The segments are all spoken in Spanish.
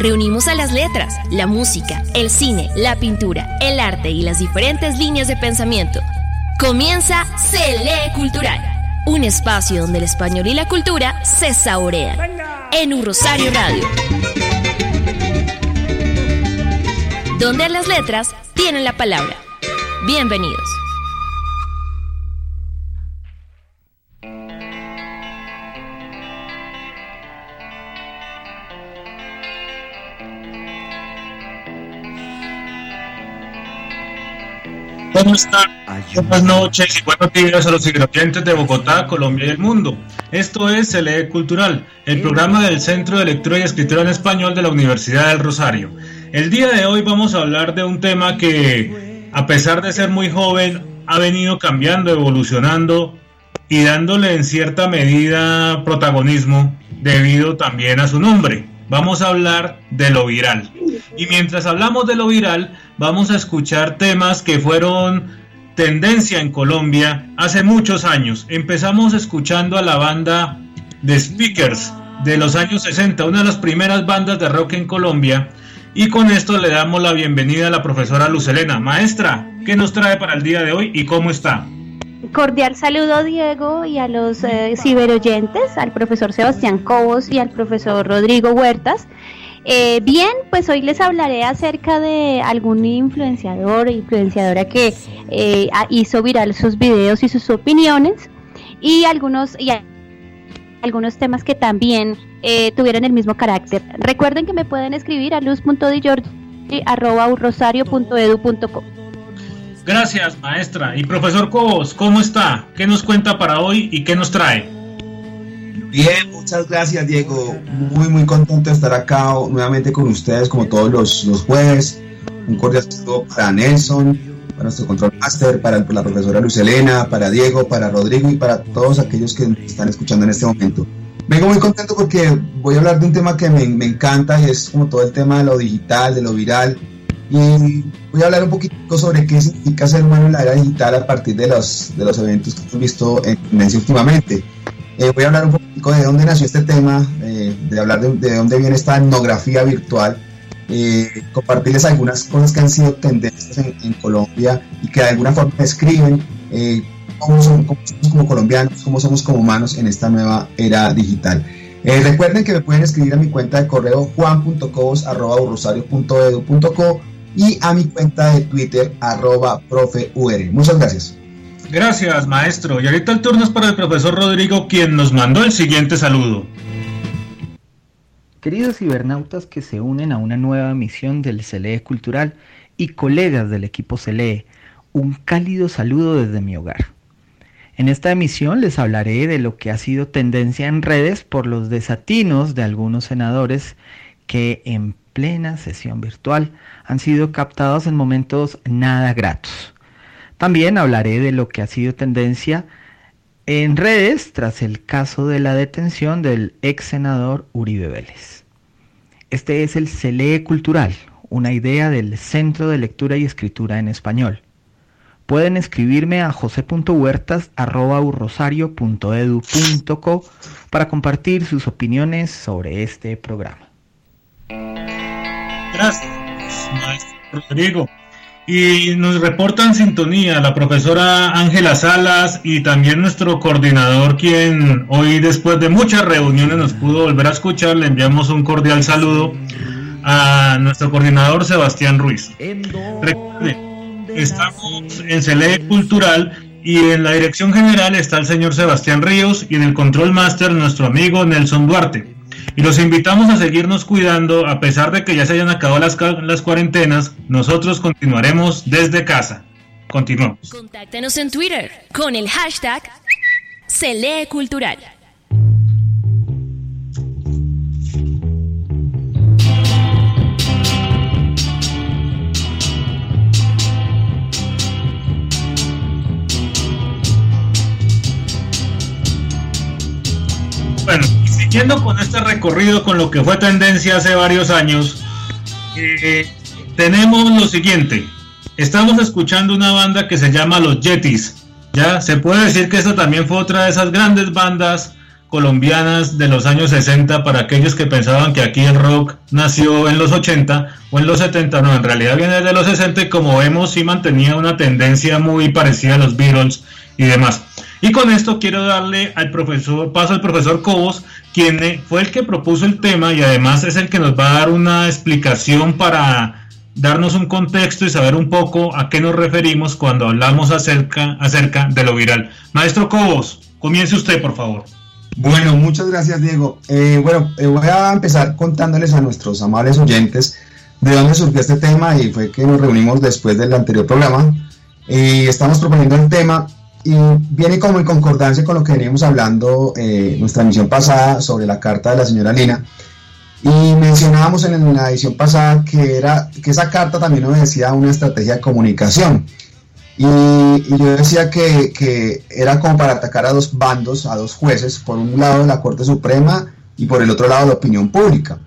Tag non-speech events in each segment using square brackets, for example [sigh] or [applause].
Reunimos a las letras, la música, el cine, la pintura, el arte y las diferentes líneas de pensamiento. Comienza Se lee Cultural, un espacio donde el español y la cultura se saborean. En un Rosario Radio. Donde las letras tienen la palabra. Bienvenidos. ¿Cómo están? Buenas noches y buenos días a los oyentes de Bogotá, Colombia y el mundo. Esto es CLE Cultural, el programa del Centro de Lectura y Escritura en Español de la Universidad del Rosario. El día de hoy vamos a hablar de un tema que, a pesar de ser muy joven, ha venido cambiando, evolucionando y dándole en cierta medida protagonismo debido también a su nombre. Vamos a hablar de lo viral. Y mientras hablamos de lo viral, vamos a escuchar temas que fueron tendencia en Colombia hace muchos años. Empezamos escuchando a la banda The Speakers de los años 60, una de las primeras bandas de rock en Colombia. Y con esto le damos la bienvenida a la profesora Lucelena. Maestra, ¿qué nos trae para el día de hoy y cómo está? Cordial saludo Diego y a los eh, ciberoyentes, al profesor Sebastián Cobos y al profesor Rodrigo Huertas. Eh, bien, pues hoy les hablaré acerca de algún influenciador o influenciadora que eh, hizo viral sus videos y sus opiniones y algunos y algunos temas que también eh, tuvieron el mismo carácter. Recuerden que me pueden escribir a luz.dijorgi.rosario.edu.co. Gracias, maestra. Y profesor Cobos, ¿cómo está? ¿Qué nos cuenta para hoy y qué nos trae? Bien, muchas gracias, Diego. Muy, muy contento de estar acá nuevamente con ustedes, como todos los, los jueves. Un cordial saludo para Nelson, para nuestro control master, para la profesora Lucelena, para Diego, para Rodrigo y para todos aquellos que están escuchando en este momento. Vengo muy contento porque voy a hablar de un tema que me, me encanta y es como todo el tema de lo digital, de lo viral y voy a hablar un poquito sobre qué significa ser humano en la era digital a partir de los, de los eventos que hemos visto en tendencia últimamente. Eh, voy a hablar un poquito de dónde nació este tema, eh, de hablar de, de, dónde viene esta etnografía virtual, eh, compartirles algunas cosas que han sido tendencias en, Colombia y que de alguna forma describen cómo, somos como colombianos, cómo somos como humanos en esta nueva era digital. recuerden que me pueden escribir a mi cuenta de correo juan.cobos.rosario.edu.co y a mi cuenta de Twitter, arroba profeur. Muchas gracias. Gracias, maestro. Y ahorita el turno es para el profesor Rodrigo, quien nos mandó el siguiente saludo. Queridos cibernautas que se unen a una nueva misión del CLE Cultural y colegas del equipo CLE, un cálido saludo desde mi hogar. En esta emisión les hablaré de lo que ha sido tendencia en redes por los desatinos de algunos senadores que en plena sesión virtual han sido captados en momentos nada gratos. También hablaré de lo que ha sido tendencia en redes tras el caso de la detención del ex senador Uribe Vélez. Este es el CELE Cultural, una idea del Centro de Lectura y Escritura en Español. pueden escribirme a jose.huertas.urrosario.edu.co para compartir sus opiniones sobre este programa. Gracias, maestro Rodrigo. Y nos reportan sintonía la profesora Ángela Salas y también nuestro coordinador, quien hoy después de muchas reuniones nos pudo volver a escuchar. Le enviamos un cordial saludo a nuestro coordinador Sebastián Ruiz. Recuerden, estamos en Cele Cultural y en la dirección general está el señor Sebastián Ríos y en el control master nuestro amigo Nelson Duarte. Y los invitamos a seguirnos cuidando a pesar de que ya se hayan acabado las, las cuarentenas. Nosotros continuaremos desde casa. Continuamos. Contáctanos en Twitter con el hashtag Cultural. Bueno, siguiendo con este recorrido con lo que fue tendencia hace varios años, eh, tenemos lo siguiente. Estamos escuchando una banda que se llama Los Yetis. Ya se puede decir que esta también fue otra de esas grandes bandas colombianas de los años 60 para aquellos que pensaban que aquí el rock nació en los 80 o en los 70, no, en realidad viene de los 60 y como vemos sí mantenía una tendencia muy parecida a los Beatles y demás. Y con esto quiero darle al profesor, paso al profesor Cobos, quien eh, fue el que propuso el tema y además es el que nos va a dar una explicación para darnos un contexto y saber un poco a qué nos referimos cuando hablamos acerca, acerca de lo viral. Maestro Cobos, comience usted, por favor. Bueno, muchas gracias, Diego. Eh, bueno, eh, voy a empezar contándoles a nuestros amables oyentes de dónde surgió este tema y fue que nos reunimos después del anterior programa. y estamos proponiendo el tema y viene como en concordancia con lo que veníamos hablando eh, nuestra emisión pasada sobre la carta de la señora Lina. Y mencionábamos en la edición pasada que, era, que esa carta también obedecía a una estrategia de comunicación. Y, yo decía que, que, era como para atacar a dos bandos, a dos jueces, por un lado la Corte Suprema y por el otro lado la opinión pública.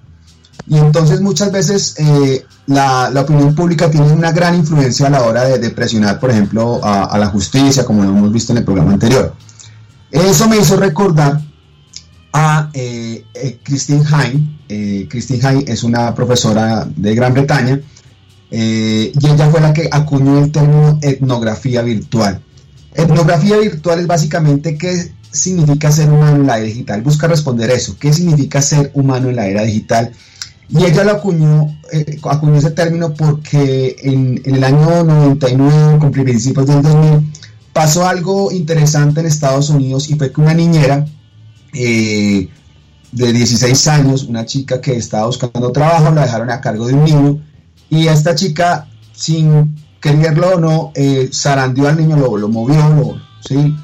Y entonces muchas veces eh, la, opinión pública tiene una gran influencia a la hora de, presionar, por ejemplo, a, la justicia, como lo hemos visto en el programa anterior. Eso me hizo recordar a eh, eh, Christine Hain. Christine Hain es una profesora de Gran Bretaña y ella fue la que acuñó el término etnografía virtual. Etnografía virtual es básicamente qué significa ser humano en la era digital. Busca responder eso. ¿Qué significa ser humano en la era digital? Y ella lo acuñó, eh, acuñó ese término porque en, el año 99, con principios del 2000, pasó algo interesante en Estados Unidos y fue que una niñera eh, de 16 años, una chica que estaba buscando trabajo, la dejaron a cargo de un niño y esta chica, sin quererlo o no, eh, zarandeó al niño, lo, lo movió, lo, ¿sí?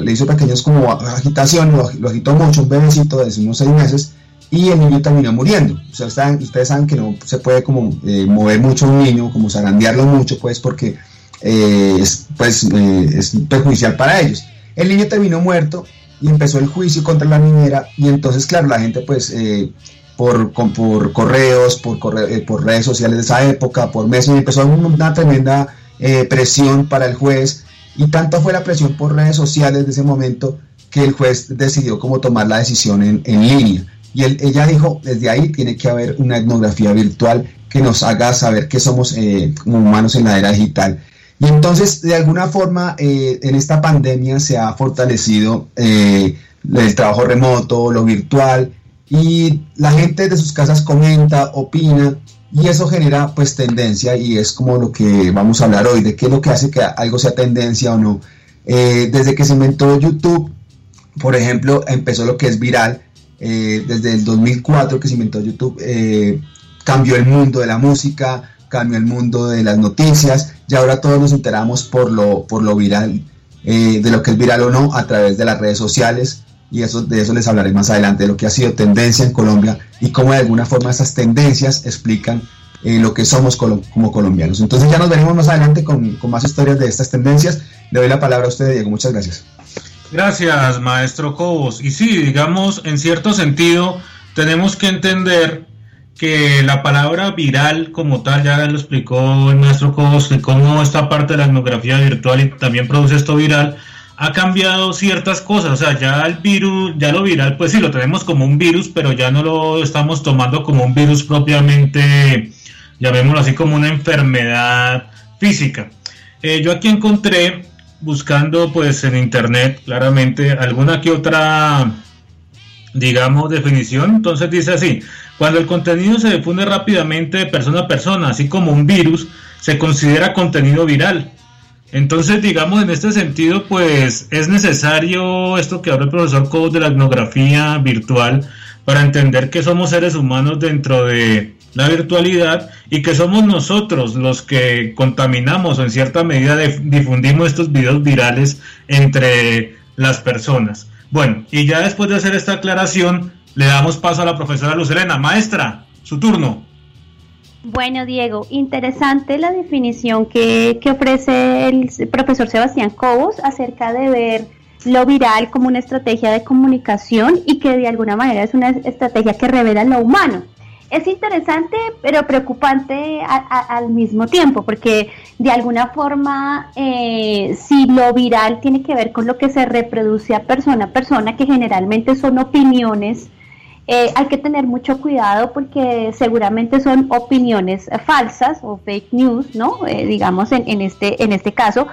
le hizo pequeños como agitación, lo, lo agitó mucho, un bebecito de unos 6 meses y el niño terminó muriendo. Ustedes saben que no se puede como eh, mover mucho un niño, como zarandearlo mucho, pues porque eh, es, pues, eh, es perjudicial para ellos. El niño terminó muerto y empezó el juicio contra la niñera y entonces, claro, la gente pues por, por correos, por, redes sociales de esa época, por meses, empezó una tremenda presión para el juez y tanto fue la presión por redes sociales de ese momento que el juez decidió cómo tomar la decisión en, en línea. Y ella dijo, desde ahí tiene que haber una etnografía virtual que nos haga saber que somos eh, humanos en la era digital. Y entonces, de alguna forma, eh, en esta pandemia se ha fortalecido eh, el trabajo remoto, lo virtual, y la gente de sus casas comenta, opina, y eso genera pues tendencia, y es como lo que vamos a hablar hoy, de qué es lo que hace que algo sea tendencia o no. desde que se inventó YouTube, por ejemplo, empezó lo que es viral, eh, desde el 2004 que se inventó YouTube, eh, cambió el mundo de la música, cambió el mundo de las noticias, y ahora todos nos enteramos por lo, por lo viral, eh, de lo que es viral o no, a través de las redes sociales, y eso, de eso les hablaré más adelante, de lo que ha sido tendencia en Colombia y cómo de alguna forma esas tendencias explican lo que somos como colombianos. Entonces ya nos veremos más adelante con, con más historias de estas tendencias. Le doy la palabra a usted, Diego. Muchas gracias. Gracias, maestro Cobos. Y sí, digamos, en cierto sentido, tenemos que entender que la palabra viral como tal, ya lo explicó el maestro Cobos, que cómo esta parte de la etnografía virtual y también produce esto viral, ha cambiado ciertas cosas, o sea, ya el virus, ya lo viral, pues sí, lo tenemos como un virus, pero ya no lo estamos tomando como un virus propiamente, llamémoslo así, como una enfermedad física. Eh, yo aquí encontré, buscando pues en internet, claramente, alguna que otra, digamos, definición, entonces dice así, cuando el contenido se difunde rápidamente de persona a persona, así como un virus, se considera contenido viral. Entonces, digamos, en este sentido, pues es necesario esto que habla el profesor Cobo de la etnografía virtual para entender que somos seres humanos dentro de la virtualidad y que somos nosotros los que contaminamos o en cierta medida difundimos estos videos virales entre las personas. Bueno, y ya después de hacer esta aclaración, le damos paso a la profesora Lucelena. Maestra, su turno. Bueno, Diego, interesante la definición que, ofrece el profesor Sebastián Cobos acerca de ver lo viral como una estrategia de comunicación y que de alguna manera es una estrategia que revela lo humano. Es interesante, pero preocupante al mismo tiempo, porque de alguna forma, eh, si lo viral tiene que ver con lo que se reproduce a persona a persona, que generalmente son opiniones eh, hay que tener mucho cuidado porque seguramente son opiniones falsas o fake news, ¿no? Eh, digamos en, este, en este caso.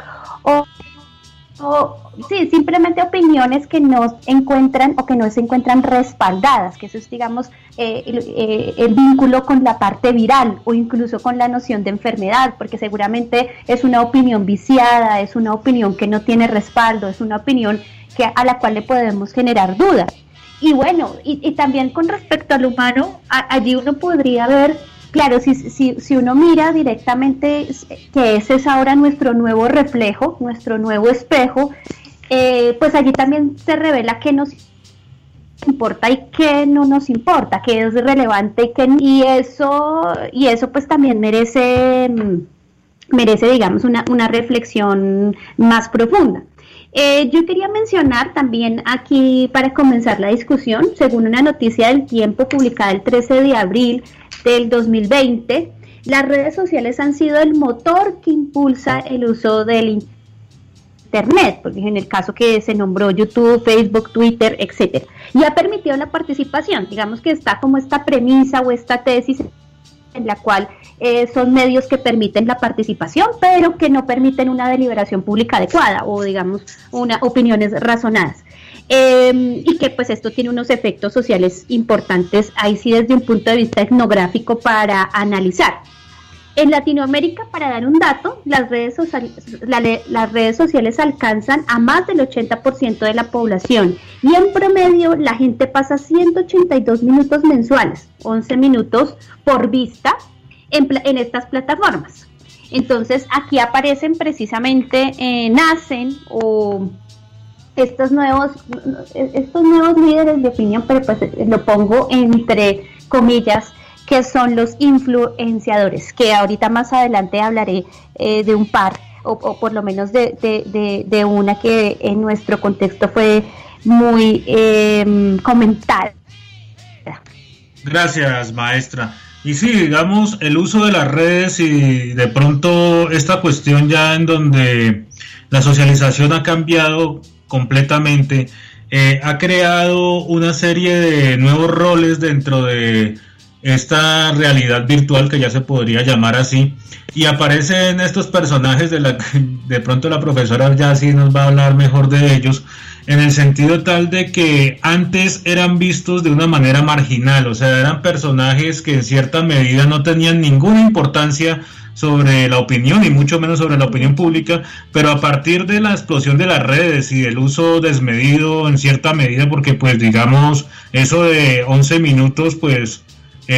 Sí, simplemente opiniones que no encuentran o que no se encuentran respaldadas, que eso es, digamos, eh, el, el, vínculo con la parte viral o incluso con la noción de enfermedad, porque seguramente es una opinión viciada, es una opinión que no tiene respaldo, es una opinión que, a la cual le podemos generar dudas. Y bueno, y, también con respecto al humano, allí uno podría ver, claro, si, si, si uno mira directamente que ese es ahora nuestro nuevo reflejo, nuestro nuevo espejo, eh, pues allí también se revela qué nos importa y qué no nos importa, qué es relevante y qué y eso y eso pues también merece mm, merece digamos una, una reflexión más profunda. Eh, yo quería mencionar también aquí para comenzar la discusión, según una noticia del tiempo publicada el 13 de abril del 2020, las redes sociales han sido el motor que impulsa el uso del Internet, porque en el caso que se nombró YouTube, Facebook, Twitter, etcétera, y ha permitido la participación. Digamos que está como esta premisa o esta tesis en la cual eh, son medios que permiten la participación, pero que no permiten una deliberación pública adecuada o, digamos, una, opiniones razonadas. Em, y que pues esto tiene unos efectos sociales importantes, ahí sí desde un punto de vista etnográfico para analizar. En Latinoamérica, para dar un dato, las redes, las redes sociales alcanzan a más del 80% de la población y en promedio la gente pasa 182 minutos mensuales, 11 minutos por vista en, estas plataformas. Entonces aquí aparecen precisamente, eh, nacen o estos nuevos, estos nuevos líderes de opinión, pero pues lo pongo entre comillas, que son los influenciadores, que ahorita más adelante hablaré eh, de un par, o, por lo menos de, una que en nuestro contexto fue muy eh, comentada. Gracias, maestra. Y sí, digamos, el uso de las redes y de pronto esta cuestión ya en donde la socialización ha cambiado completamente, eh, ha creado una serie de nuevos roles dentro de esta realidad virtual que ya se podría llamar así y aparecen estos personajes de la de pronto la profesora ya sí nos va a hablar mejor de ellos en el sentido tal de que antes eran vistos de una manera marginal, o sea, eran personajes que en cierta medida no tenían ninguna importancia sobre la opinión y mucho menos sobre la opinión pública, pero a partir de la explosión de las redes y del uso desmedido en cierta medida, porque pues digamos, eso de 11 minutos pues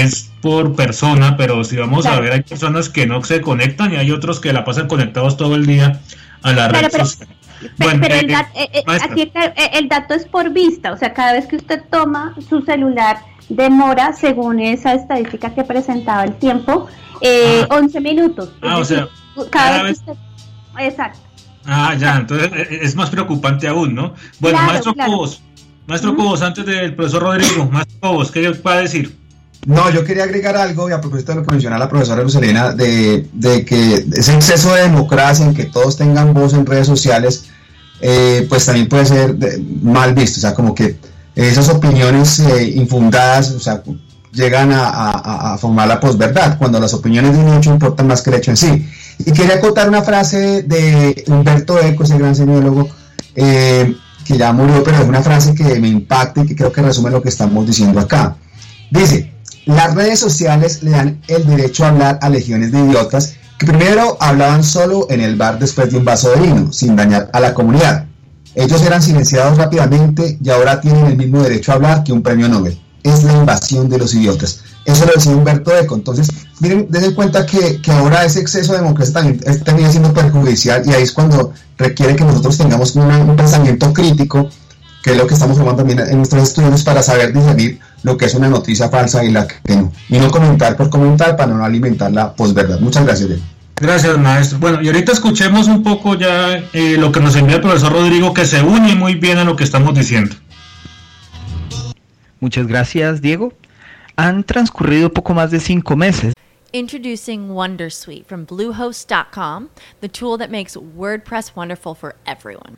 es por persona, pero si vamos a ver, hay personas que no se conectan y hay otros que la pasan conectados todo el día a la red social. Bueno, pero el, eh, eh, eh, aquí el dato es por vista, o sea, cada vez que usted toma su celular demora, según esa estadística que presentaba el tiempo, eh, 11 minutos. Ah, o sea, cada, vez, que usted... Exacto. Ah, ya, entonces es más preocupante aún, ¿no? Bueno, maestro Cobos, maestro Cobos, antes del profesor Rodrigo, maestro Cobos, ¿qué va a decir? No, yo quería agregar algo, y a propósito de lo que mencionaba la profesora Rosalina, de, de que ese exceso de democracia en que todos tengan voz en redes sociales, eh, pues también puede ser mal visto, o sea, como que esas opiniones eh, infundadas, o sea, llegan a, formar la posverdad, cuando las opiniones de un hecho importan más que el hecho en sí. Y quería contar una frase de Humberto Eco, ese gran semiólogo, eh, que ya murió, pero es una frase que me impacta y que creo que resume lo que estamos diciendo acá. Dice, las redes sociales le dan el derecho a hablar a legiones de idiotas que primero hablaban solo en el bar después de un vaso de vino, sin dañar a la comunidad. Ellos eran silenciados rápidamente y ahora tienen el mismo derecho a hablar que un premio Nobel. Es la invasión de los idiotas. Eso lo decía Humberto Eco. Entonces, miren, den cuenta que, ahora ese exceso de democracia también termina siendo perjudicial y ahí es cuando requiere que nosotros tengamos un pensamiento crítico, que es lo que estamos formando también en nuestros estudios para saber discernir lo que es una noticia falsa y la que no. Y no comentar por comentar para no alimentar la posverdad. Muchas gracias, Gracias, maestro. Bueno, y ahorita escuchemos un poco ya eh, lo que nos envía el profesor Rodrigo, que se une muy bien a lo que estamos diciendo. Muchas gracias, Diego. Han transcurrido poco más de cinco meses. Introducing Wondersuite from Bluehost.com, the tool that makes WordPress wonderful for everyone.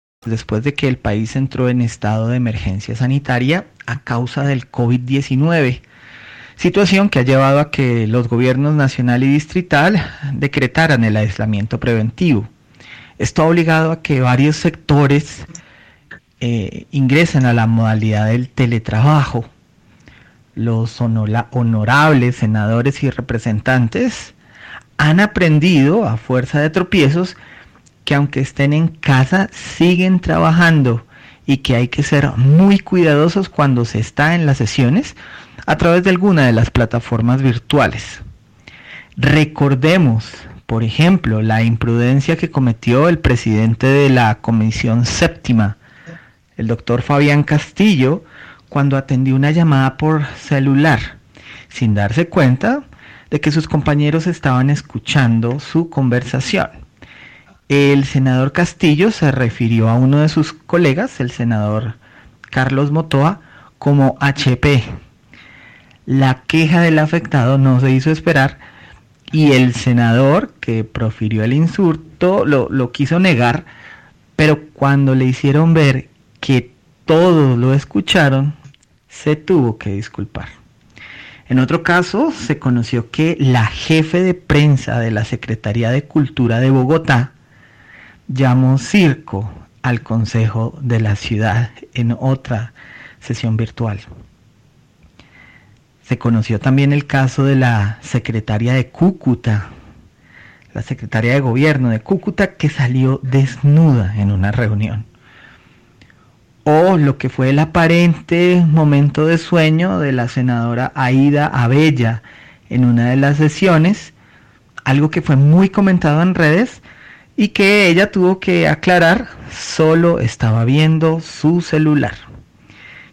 Después de que el país entró en estado de emergencia sanitaria a causa del COVID-19, situación que ha llevado a que los gobiernos nacional y distrital decretaran el aislamiento preventivo. Esto ha obligado a que varios sectores eh, ingresen a la modalidad del teletrabajo. Los honorables senadores y representantes han aprendido a fuerza de tropiezos que aunque estén en casa siguen trabajando y que hay que ser muy cuidadosos cuando se está en las sesiones a través de alguna de las plataformas virtuales. Recordemos, por ejemplo, la imprudencia que cometió el presidente de la Comisión Séptima, el doctor Fabián Castillo, cuando atendió una llamada por celular, sin darse cuenta de que sus compañeros estaban escuchando su conversación. El senador Castillo se refirió a uno de sus colegas, el senador Carlos Motoa, como HP. La queja del afectado no se hizo esperar y el senador que profirió el insulto lo, lo quiso negar, pero cuando le hicieron ver que todos lo escucharon, se tuvo que disculpar. En otro caso, se conoció que la jefe de prensa de la Secretaría de Cultura de Bogotá, llamó circo al Consejo de la Ciudad en otra sesión virtual. Se conoció también el caso de la secretaria de Cúcuta, la secretaria de gobierno de Cúcuta que salió desnuda en una reunión. O lo que fue el aparente momento de sueño de la senadora Aida Abella en una de las sesiones, algo que fue muy comentado en redes y que ella tuvo que aclarar, solo estaba viendo su celular.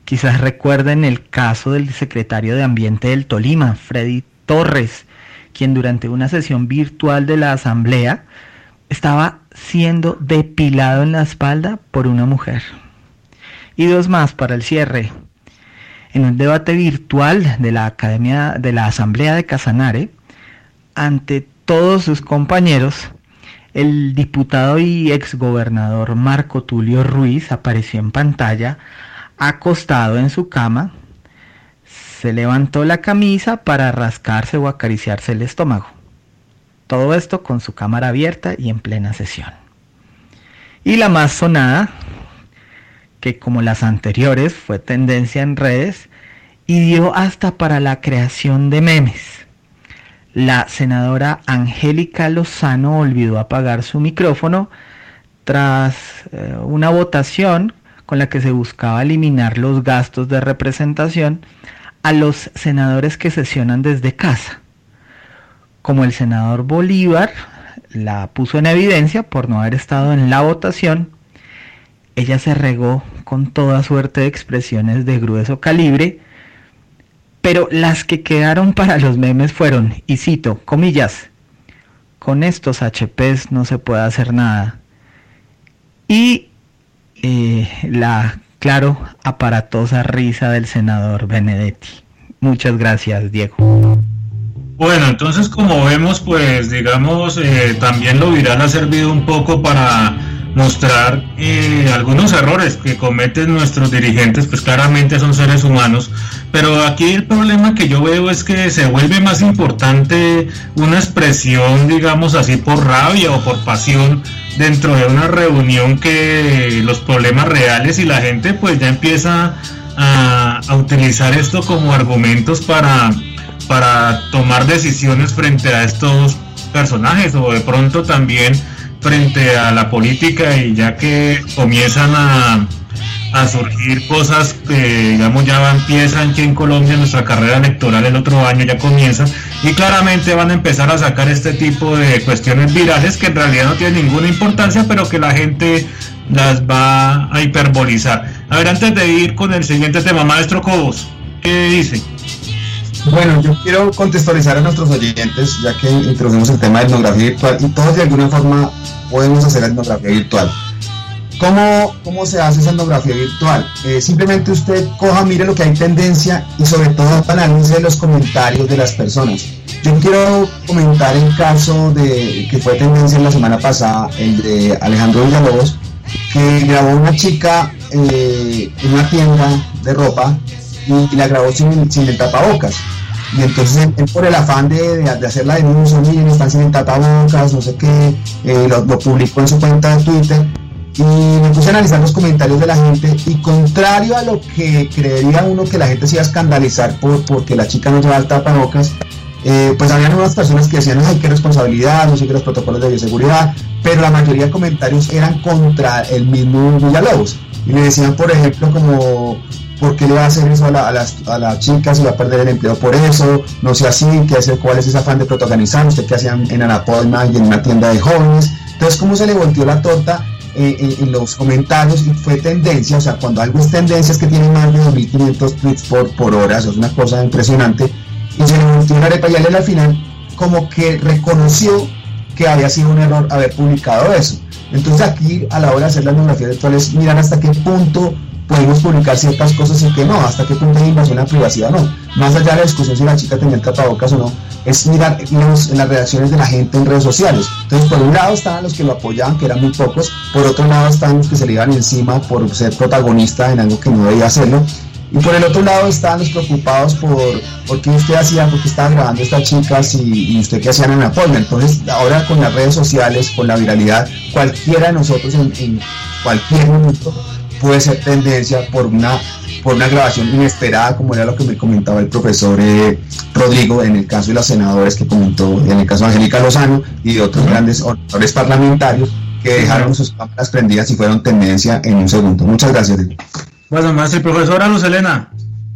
Quizás recuerden el caso del secretario de Ambiente del Tolima, Freddy Torres, quien durante una sesión virtual de la asamblea estaba siendo depilado en la espalda por una mujer. Y dos más para el cierre. En un debate virtual de la Academia de la Asamblea de Casanare, ante todos sus compañeros, el diputado y exgobernador Marco Tulio Ruiz apareció en pantalla acostado en su cama, se levantó la camisa para rascarse o acariciarse el estómago. Todo esto con su cámara abierta y en plena sesión. Y la más sonada, que como las anteriores fue tendencia en redes y dio hasta para la creación de memes. La senadora Angélica Lozano olvidó apagar su micrófono tras eh, una votación con la que se buscaba eliminar los gastos de representación a los senadores que sesionan desde casa. Como el senador Bolívar la puso en evidencia por no haber estado en la votación, ella se regó con toda suerte de expresiones de grueso calibre, pero las que quedaron para los memes fueron, y cito, comillas, con estos HPs no se puede hacer nada. Y eh, la, claro, aparatosa risa del senador Benedetti. Muchas gracias, Diego. Bueno, entonces como vemos, pues digamos, eh, también lo viral ha servido un poco para mostrar eh, algunos errores que cometen nuestros dirigentes, pues claramente son seres humanos, pero aquí el problema que yo veo es que se vuelve más importante una expresión, digamos así, por rabia o por pasión dentro de una reunión que los problemas reales y la gente pues ya empieza a, utilizar esto como argumentos para, para tomar decisiones frente a estos personajes. O de pronto también frente a la política y ya que comienzan a, a surgir cosas que digamos ya empiezan aquí en Colombia nuestra carrera electoral el otro año ya comienza y claramente van a empezar a sacar este tipo de cuestiones virales que en realidad no tienen ninguna importancia pero que la gente las va a hiperbolizar. A ver, antes de ir con el siguiente tema, maestro Cobos, ¿qué dice? Bueno, yo quiero contextualizar a nuestros oyentes, ya que introducimos el tema de etnografía virtual y todos de alguna forma podemos hacer etnografía virtual. ¿Cómo, ¿Cómo se hace esa etnografía virtual? Eh, simplemente usted coja, mire lo que hay tendencia y sobre todo analice los comentarios de las personas. Yo quiero comentar el caso de que fue tendencia la semana pasada, el de Alejandro Villalobos, que grabó una chica eh, en una tienda de ropa y, la grabó sin, sin el tapabocas. Y entonces por el afán de, de, hacer la denuncia, miren, están sin tapabocas, no sé qué, eh, lo, publicó en su cuenta de Twitter y me puse a analizar los comentarios de la gente y contrario a lo que creería uno que la gente se iba a escandalizar por, porque la chica no lleva el tapabocas, eh, pues habían unas personas que decían, ay, qué responsabilidad, no sigue los protocolos de bioseguridad, pero la mayoría de comentarios eran contra el mismo Villalobos. Y le decían, por ejemplo, como, ¿por qué le va a hacer eso a la, a las, a la chica si va a perder el empleo por eso? No sea así, ¿qué hace, ¿cuál es ese afán de protagonizar? ¿Usted qué hacía en Anapoima y en una tienda de jóvenes? Entonces, ¿cómo se le volteó la torta eh, en los comentarios y fue tendencia, o sea, cuando algo es tendencia es que tiene más de 2.500 tweets por, por hora, eso es una cosa impresionante, y se le volteó una arepa y al final como que reconoció que había sido un error haber publicado eso. Entonces aquí a la hora de hacer la etnografía virtual es mirar hasta qué punto podemos publicar ciertas cosas y que no, hasta qué punto hay invasión a privacidad no. Más allá de la discusión si la chica tenía el tapabocas o no, es mirar los, las reacciones de la gente en redes sociales. Entonces, por un lado estaban los que lo apoyaban, que eran muy pocos, por otro lado estaban los que se le iban encima por ser protagonista en algo que no debía hacerlo. Y por el otro lado estaban los preocupados por, por qué usted hacía, por qué estaba grabando estas chicas y, y usted qué hacían en forma. Entonces, ahora con las redes sociales, con la viralidad, cualquiera de nosotros en, en cualquier momento puede ser tendencia por una por una grabación inesperada, como era lo que me comentaba el profesor eh, Rodrigo en el caso de los senadores que comentó, en el caso de Angélica Lozano y de otros grandes oradores parlamentarios que dejaron sus cámaras prendidas y fueron tendencia en un segundo. Muchas gracias. Bueno, más el profesor Luz Elena,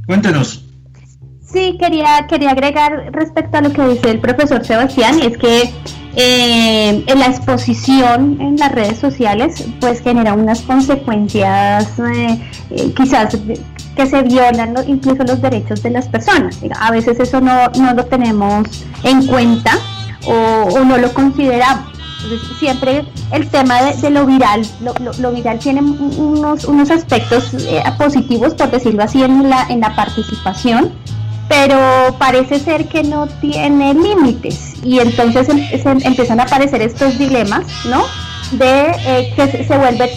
cuéntenos. Sí, quería, quería agregar respecto a lo que dice el profesor Sebastián, es que eh, la exposición en las redes sociales pues genera unas consecuencias eh, eh, quizás que se violan incluso los derechos de las personas. A veces eso no, no lo tenemos en cuenta o, no lo consideramos. siempre el tema de, lo viral, lo, lo, viral tiene unos, unos aspectos positivos, por decirlo así, en la, en la participación, pero parece ser que no tiene límites y entonces em, empiezan a aparecer estos dilemas, ¿no? de eh, que se vuelve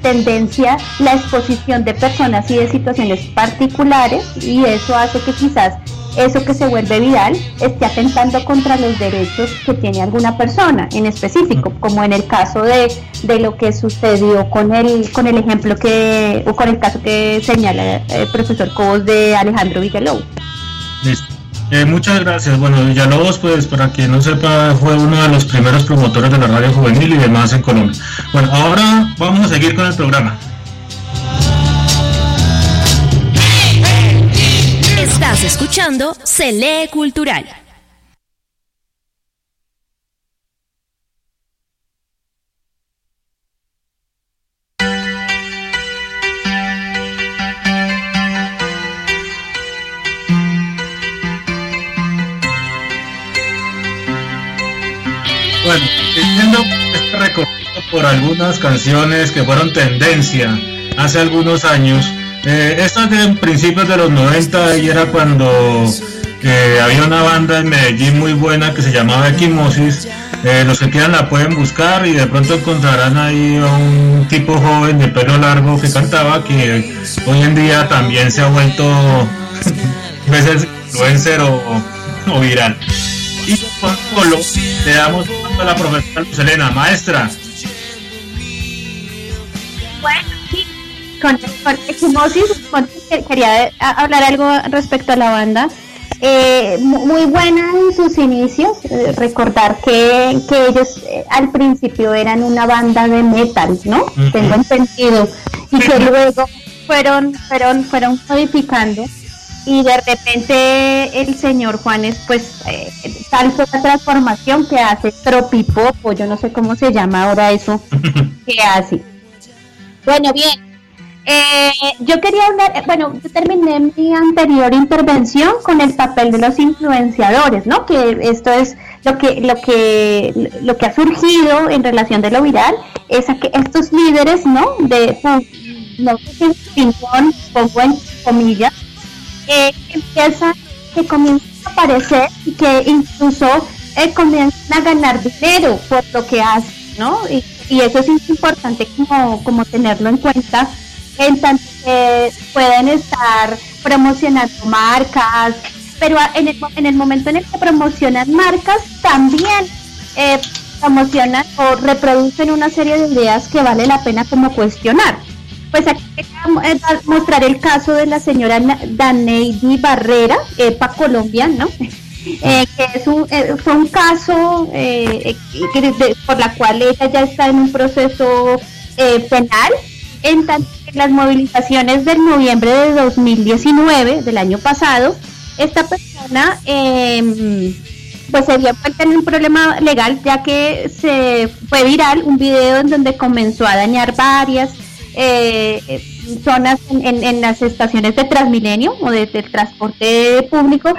tendencia la exposición de personas y de situaciones particulares y eso hace que quizás eso que se vuelve viral esté atentando contra los derechos que tiene alguna persona en específico, como en el caso de, de lo que sucedió con el, con el ejemplo que, o con el caso que señala el profesor Cobos de Alejandro Villalobos. Eh, muchas gracias. Bueno, Villalobos, pues para quien no sepa, fue uno de los primeros promotores de la radio juvenil y demás en Colombia. Bueno, ahora vamos a seguir con el programa. Estás escuchando Cele Cultural. Entiendo este recorrido por algunas canciones que fueron tendencia hace algunos años. Eh, esto es de principios de los 90 y era cuando eh, había una banda en Medellín muy buena que se llamaba Equimosis. Eh, los que quieran la pueden buscar y de pronto encontrarán ahí a un tipo joven de pelo largo que cantaba que hoy en día también se ha vuelto [laughs] influencer o viral. Con le damos a la profesora Selena, maestra. Bueno, sí, con, con quería hablar algo respecto a la banda. Eh, muy buena en sus inicios, eh, recordar que, que ellos eh, al principio eran una banda de metal, ¿no? Tengo entendido, y que luego fueron, fueron, fueron modificando y de repente el señor Juanes pues eh, tal fue la transformación que hace Tropipop o yo no sé cómo se llama ahora eso [laughs] que hace. Bueno bien eh, yo quería hablar eh, bueno yo terminé mi anterior intervención con el papel de los influenciadores no que esto es lo que lo que lo que ha surgido en relación de lo viral es a que estos líderes no de no sé si pongo en comillas que empieza, que comienza a aparecer y que incluso eh, comienzan a ganar dinero por lo que hacen, ¿no? Y, eso es importante como, como tenerlo en cuenta, en tanto que pueden estar promocionando marcas, pero en el, en el momento en el que promocionan marcas, también eh, promocionan o reproducen una serie de ideas que vale la pena como cuestionar. Pues aquí eh, mostrar el caso de la señora Daneidi Barrera, EPA Colombia, ¿no? [laughs] Eh, que es un, eh, fue un caso por la cual ella ya está en un proceso penal, en tanto que las movilizaciones del noviembre de 2019, del año pasado, esta persona em, pues se dio cuenta en un problema legal ya que se fue viral un video en donde comenzó a dañar varias eh, zonas en, las estaciones de Transmilenio o de, transporte público,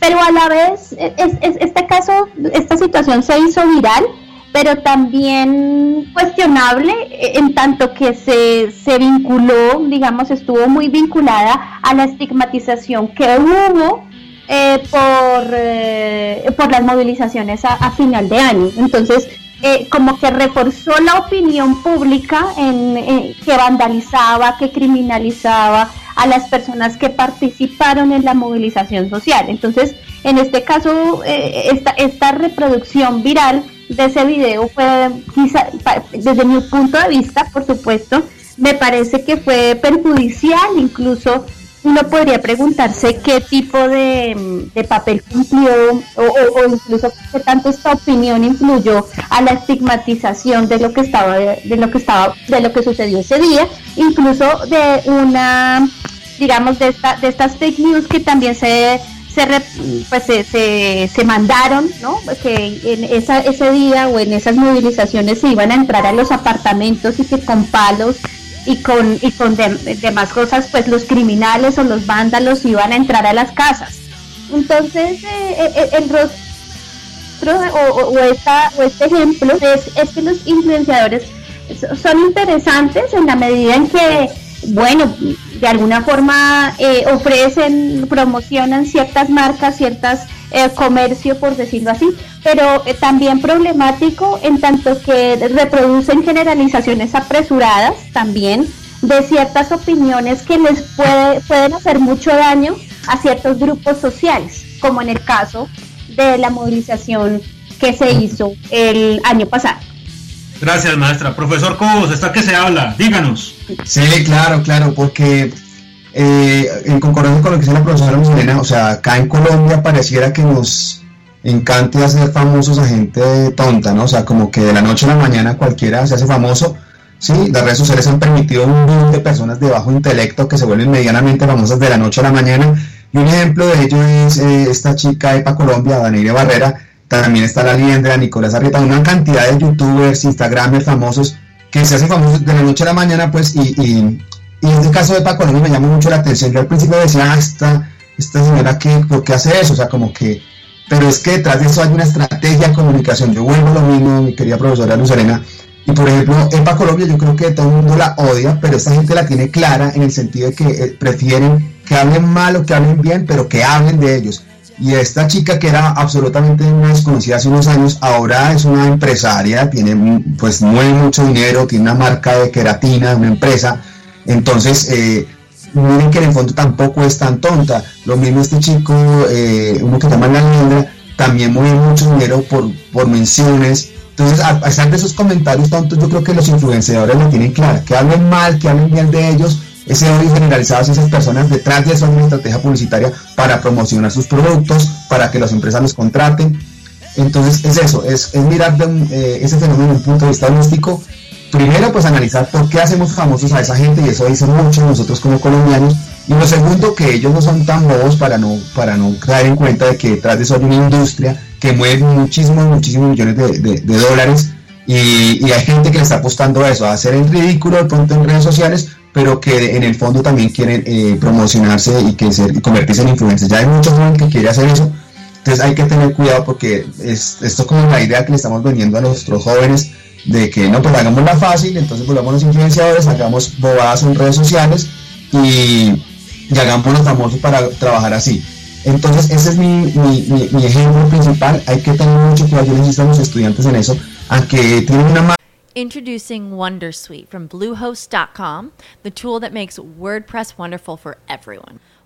pero a la vez es, este caso, esta situación se hizo viral, pero también cuestionable en tanto que se, se vinculó, digamos, estuvo muy vinculada a la estigmatización que hubo eh, por, eh, por las movilizaciones a, a, final de año. Entonces, eh, como que reforzó la opinión pública en, que vandalizaba, que criminalizaba a las personas que participaron en la movilización social. Entonces, en este caso, eh, esta, esta reproducción viral de ese video fue, quizá, desde mi punto de vista, por supuesto, me parece que fue perjudicial, incluso uno podría preguntarse qué tipo de, papel cumplió o, incluso qué tanto esta opinión influyó a la estigmatización de lo que estaba de lo que estaba de lo que sucedió ese día incluso de una digamos de esta de estas fake news que también se se, pues se, se, mandaron, ¿no? Que en esa, ese día o en esas movilizaciones se iban a entrar a los apartamentos y que con palos y con, y con demás cosas, pues los criminales o los vándalos iban a entrar a las casas. Entonces, eh, eh, eh, el rostro o, esta, o este ejemplo es, es que los influenciadores son interesantes en la medida en que, bueno, de alguna forma ofrecen, promocionan ciertas marcas, ciertas comercio, por decirlo así, pero también problemático en tanto que reproducen generalizaciones apresuradas también de ciertas opiniones que les puede, pueden hacer mucho daño a ciertos grupos sociales, como en el caso de la movilización que se hizo el año pasado. Gracias, maestra. Profesor Cobos, ¿está que se habla? Díganos. Sí, claro, claro, porque eh, en concordancia con lo que dice la profesora Lucelena, o sea, acá en Colombia pareciera que nos encanta hacer famosos a gente tonta, ¿no? O sea, como que de la noche a la mañana cualquiera se hace famoso. Sí, las redes sociales han permitido un boom de personas de bajo intelecto que se vuelven medianamente famosas de la noche a la mañana. Y un ejemplo de ello es eh, esta chica EPA Colombia, Daniela Barrera. También está la Liendra, Nicolás Arrieta, una cantidad de youtubers, instagramers famosos que se hacen famosos de la noche a la mañana, pues, y, y, y en este caso de EPA Colombia me llama mucho la atención. Yo al principio decía, ah, esta, esta señora, ¿qué, ¿por qué hace eso? O sea, como que pero es que detrás de eso hay una estrategia de comunicación. Yo vuelvo a lo mismo, mi querida profesora Luz Arena, y por ejemplo, EPA Colombia yo creo que todo el mundo la odia, pero esta gente la tiene clara en el sentido de que eh, prefieren que hablen mal o que hablen bien, pero que hablen de ellos. Y esta chica que era absolutamente desconocida hace unos años, ahora es una empresaria, tiene pues mueve mucho dinero, tiene una marca de queratina, una empresa. Entonces, eh, miren que en el fondo tampoco es tan tonta. Lo mismo este chico, eh, uno que se llama La también mueve mucho dinero por, por menciones. Entonces, a pesar de esos comentarios tontos, yo creo que los influenciadores lo tienen claro. Que hablen mal, que hablen bien de ellos, ese odio generalizado esas personas detrás de eso hay una estrategia publicitaria para promocionar sus productos, para que las empresas los contraten. Entonces, es eso, es, mirar eh, ese fenómeno desde un punto de vista místico primero, pues analizar por qué hacemos famosos a esa gente, y eso dice mucho nosotros como colombianos. Y lo segundo, que ellos no son tan bobos para no, para no caer en cuenta de que detrás de eso hay una industria que mueve muchísimos, muchísimos millones de, dólares. Y, hay gente que le está apostando a eso, a hacer el ridículo de pronto en redes sociales, pero que en el fondo también quieren eh, promocionarse y, que ser, y convertirse en influencers. Ya hay muchos jóvenes que quieren hacer eso. Entonces hay que tener cuidado porque es, esto es como la idea que le estamos vendiendo a nuestros jóvenes de que no, pues hagámosla fácil, entonces volvamos los influenciadores, hagamos bobadas en redes sociales y, y hagámoslos famosos para trabajar así. Entonces, ese es mi, mi, ejemplo principal. Hay que tener mucho cuidado. Yo necesito a los estudiantes en eso, aunque tienen una Introducing Wondersuite from Bluehost.com, the tool that makes WordPress wonderful for everyone.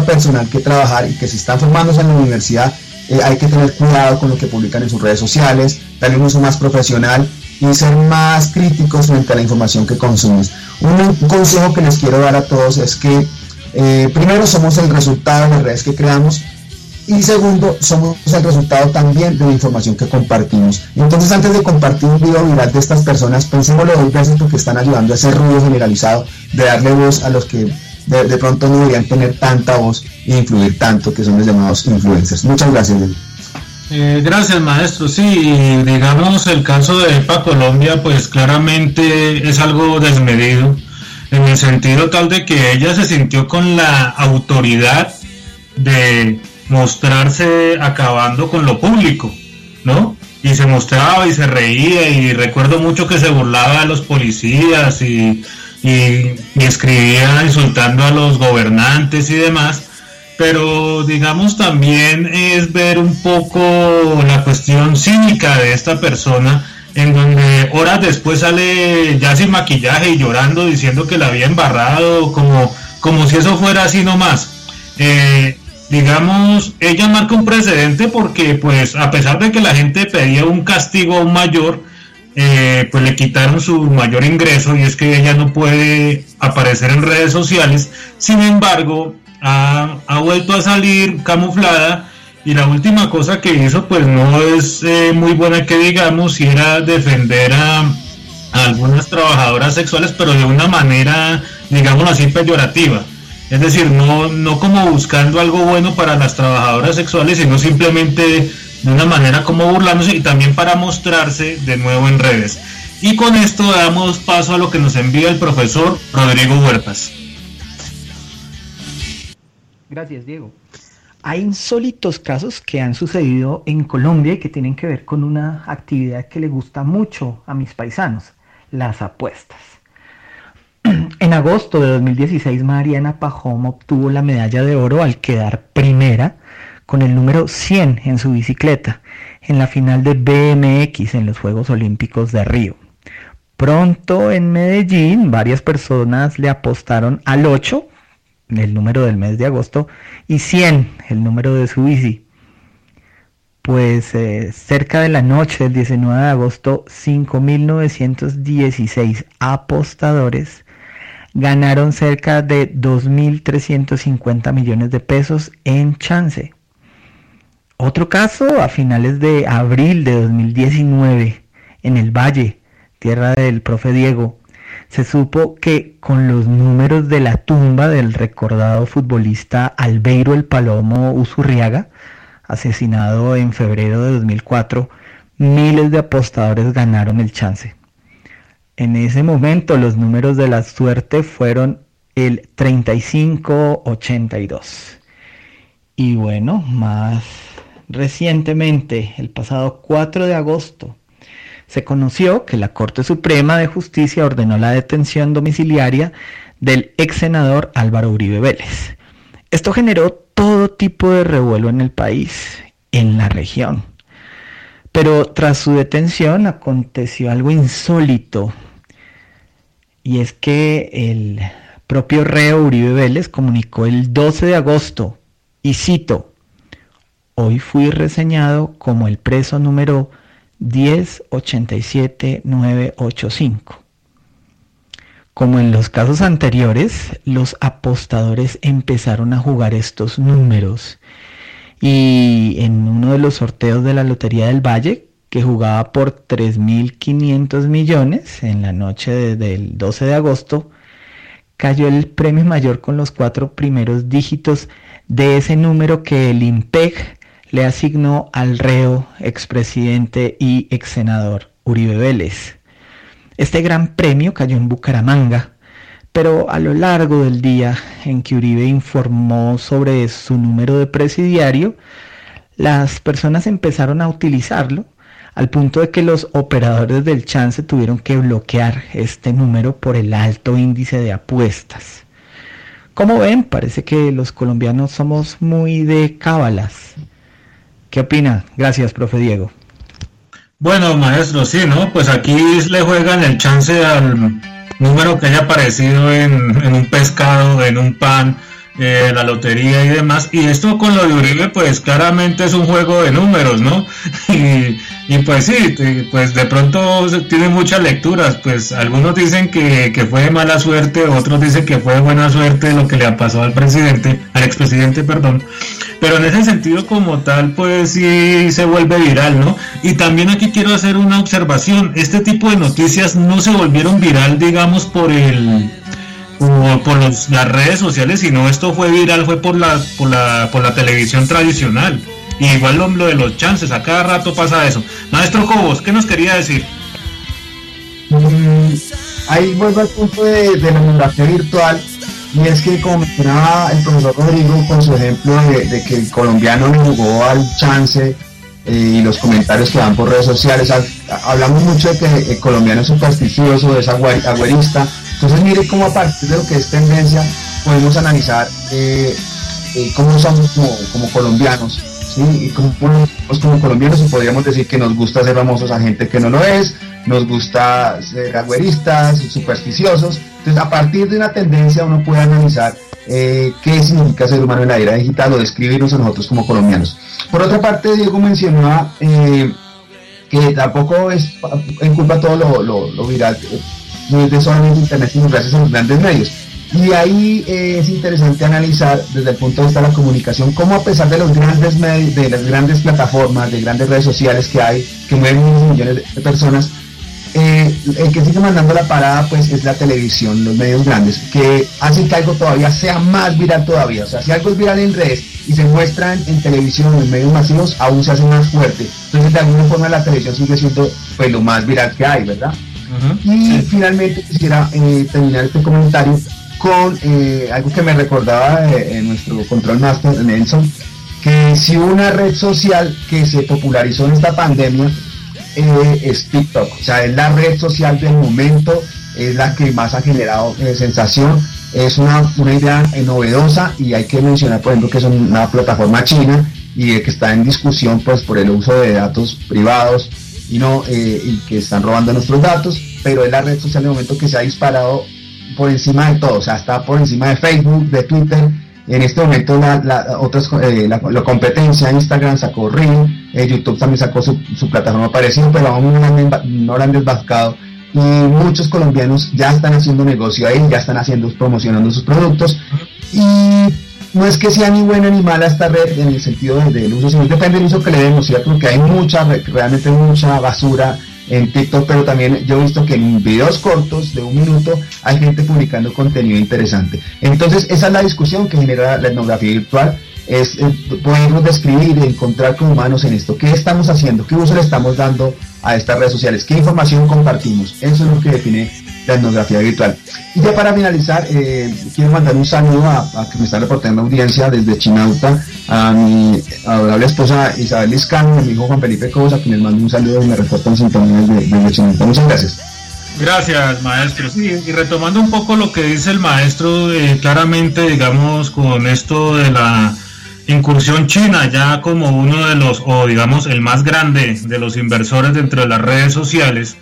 Personal que trabajar y que si están formándose en la universidad eh, hay que tener cuidado con lo que publican en sus redes sociales, darle un uso más profesional y ser más críticos frente a la información que consumes. Un consejo que les quiero dar a todos es que eh, primero somos el resultado de las redes que creamos y segundo somos el resultado también de la información que compartimos. Entonces antes de compartir un video viral de estas personas, pensémoslo dos veces porque están ayudando a ese ruido generalizado de darle voz a los que de, pronto no deberían tener tanta voz e influir tanto, que son los llamados influencers. Muchas gracias. Eh, gracias maestro. Sí, digamos el caso de EPA Colombia, pues claramente es algo desmedido, en el sentido tal de que ella se sintió con la autoridad de mostrarse acabando con lo público, ¿no? Y se mostraba y se reía y recuerdo mucho que se burlaba de los policías y y, escribía insultando a los gobernantes y demás, pero digamos también es ver un poco la cuestión cínica de esta persona, en donde horas después sale ya sin maquillaje y llorando diciendo que la había embarrado, como, como si eso fuera así nomás. Eh, digamos, ella marca un precedente porque pues a pesar de que la gente pedía un castigo aún mayor, eh, pues le quitaron su mayor ingreso y es que ella no puede aparecer en redes sociales. Sin embargo, ha, vuelto a salir camuflada y la última cosa que hizo pues no es eh, muy buena que digamos y era defender a, algunas trabajadoras sexuales pero de una manera digamos así peyorativa. Es decir, no, no como buscando algo bueno para las trabajadoras sexuales, sino simplemente de una manera como burlándose y también para mostrarse de nuevo en redes. Y con esto damos paso a lo que nos envía el profesor Rodrigo Huertas. Gracias, Diego. Hay insólitos casos que han sucedido en Colombia y que tienen que ver con una actividad que le gusta mucho a mis paisanos, las apuestas. [clears throat] En agosto de 2016, Mariana Pajón obtuvo la medalla de oro al quedar primera con el número 100 en su bicicleta en la final de BMX en los Juegos Olímpicos de Río. Pronto en Medellín varias personas le apostaron al 8, el número del mes de agosto, y 100, el número de su bici. Pues eh, cerca de la noche del 19 de agosto, 5.916 apostadores ganaron cerca de 2.350 millones de pesos en chance. Otro caso a finales de abril de 2019 en el Valle, tierra del profe Diego, se supo que con los números de la tumba del recordado futbolista Albeiro el Palomo Usurriaga, asesinado en febrero de 2004, miles de apostadores ganaron el chance. En ese momento los números de la suerte fueron el 3582. Y bueno, más Recientemente, el pasado 4 de agosto, se conoció que la Corte Suprema de Justicia ordenó la detención domiciliaria del ex senador Álvaro Uribe Vélez. Esto generó todo tipo de revuelo en el país, en la región. Pero tras su detención aconteció algo insólito, y es que el propio reo Uribe Vélez comunicó el 12 de agosto, y cito, Hoy fui reseñado como el preso número 1087985. Como en los casos anteriores, los apostadores empezaron a jugar estos números y en uno de los sorteos de la Lotería del Valle, que jugaba por 3.500 millones en la noche del 12 de agosto, cayó el premio mayor con los cuatro primeros dígitos de ese número que el IMPEG le asignó al reo, expresidente y ex senador Uribe Vélez. Este gran premio cayó en Bucaramanga, pero a lo largo del día en que Uribe informó sobre su número de presidiario, las personas empezaron a utilizarlo al punto de que los operadores del chance tuvieron que bloquear este número por el alto índice de apuestas. Como ven, parece que los colombianos somos muy de cábalas. ¿Qué opina? Gracias, profe Diego. Bueno, maestro, sí, ¿no? Pues aquí le juegan el chance al número que haya aparecido en, un pescado, en un pan, eh, la lotería y demás. Y esto con lo de Uribe, pues claramente es un juego de números, ¿no? [laughs] y, pues sí, pues de pronto tiene muchas lecturas, pues algunos dicen que, que, fue de mala suerte, otros dicen que fue de buena suerte lo que le ha pasado al presidente, al expresidente, perdón, pero en ese sentido como tal, pues sí se vuelve viral, ¿no? Y también aquí quiero hacer una observación, este tipo de noticias no se volvieron viral, digamos, por el por los, las redes sociales, sino esto fue viral, fue por la, por la, por la televisión tradicional. Y igual lo, de los chances, a cada rato pasa eso. Maestro Cobos, ¿qué nos quería decir? Mm, ahí vuelvo al punto de, la demografía virtual. Y es que como mencionaba el profesor Rodrigo con su ejemplo de, que el colombiano jugó al chance eh, y los comentarios que dan por redes sociales, hablamos mucho de que el colombiano es supersticioso, es agüerista. Entonces mire cómo a partir de lo que es tendencia podemos analizar eh, eh, cómo somos como colombianos y como, como colombianos podríamos decir que nos gusta ser famosos a gente que no lo es, nos gusta ser agüeristas, supersticiosos. Entonces, a partir de una tendencia uno puede analizar eh, qué significa ser humano en la era digital o describirnos a nosotros como colombianos. Por otra parte, Diego mencionaba eh, que tampoco es en culpa todo lo, lo, lo viral, no es de solamente Internet, sino gracias a los grandes medios. Y ahí eh, es interesante analizar desde el punto de vista de la comunicación cómo a pesar de los grandes medios, de las grandes plataformas, de grandes redes sociales que hay, que mueven millones de personas, eh, el que sigue mandando la parada pues es la televisión, los medios grandes, que hacen que algo todavía sea más viral todavía. O sea, si algo es viral en redes y se muestran en televisión, en medios masivos, aún se hace más fuerte. Entonces de alguna forma la televisión sigue siendo pues lo más viral que hay, ¿verdad? Y finalmente quisiera eh, terminar este comentario con eh, algo que me recordaba en nuestro control master Nelson, que si una red social que se popularizó en esta pandemia eh, es TikTok, o sea, es la red social del momento, es la que más ha generado eh, sensación, es una, idea novedosa y hay que mencionar, por ejemplo, que es una plataforma china y que está en discusión pues por el uso de datos privados y no y que están robando nuestros datos, pero es la red social del momento que se ha disparado por encima de todo, o sea, está por encima de Facebook, de Twitter. En este momento la, otras, eh, la, competencia, Instagram sacó Ring, eh, YouTube también sacó su, plataforma parecida, pero aún no lo han desbascado. Y muchos colombianos ya están haciendo negocio ahí, ya están haciendo, promocionando sus productos. Y no es que sea ni buena ni mala esta red en el sentido del uso, sino depende del uso que le demos, ¿cierto? Porque hay mucha, realmente mucha basura en TikTok, pero también yo he visto que en videos cortos de un minuto hay gente publicando contenido interesante. Entonces, esa es la discusión que genera la etnografía virtual, es eh, podernos describir encontrar como humanos en esto. ¿Qué estamos haciendo? ¿Qué uso le estamos dando a estas redes sociales? ¿Qué información compartimos? Eso es lo que define la etnografía virtual. Y ya para finalizar, eh, quiero mandar un saludo a, que me está reportando audiencia desde Chinauta, a mi adorable esposa Isabel Liscano, a mi hijo Juan Felipe Cobos, a quienes mando un saludo y me reportan sintonía desde, desde Chinauta. Muchas gracias. Gracias, maestro. Sí, y retomando un poco lo que dice el maestro, eh, claramente, digamos, con esto de la incursión china, ya como uno de los, o digamos, el más grande de los inversores dentro de las redes sociales,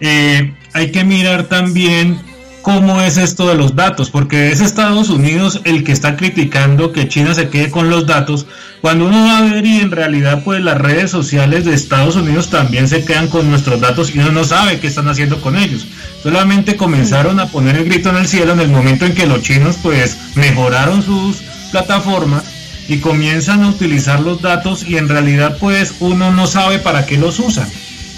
eh, hay que mirar también cómo es esto de los datos, porque es Estados Unidos el que está criticando que China se quede con los datos, cuando uno va a ver y en realidad pues las redes sociales de Estados Unidos también se quedan con nuestros datos y uno no sabe qué están haciendo con ellos. Solamente comenzaron a poner el grito en el cielo en el momento en que los chinos pues mejoraron sus plataformas y comienzan a utilizar los datos y en realidad pues uno no sabe para qué los usan.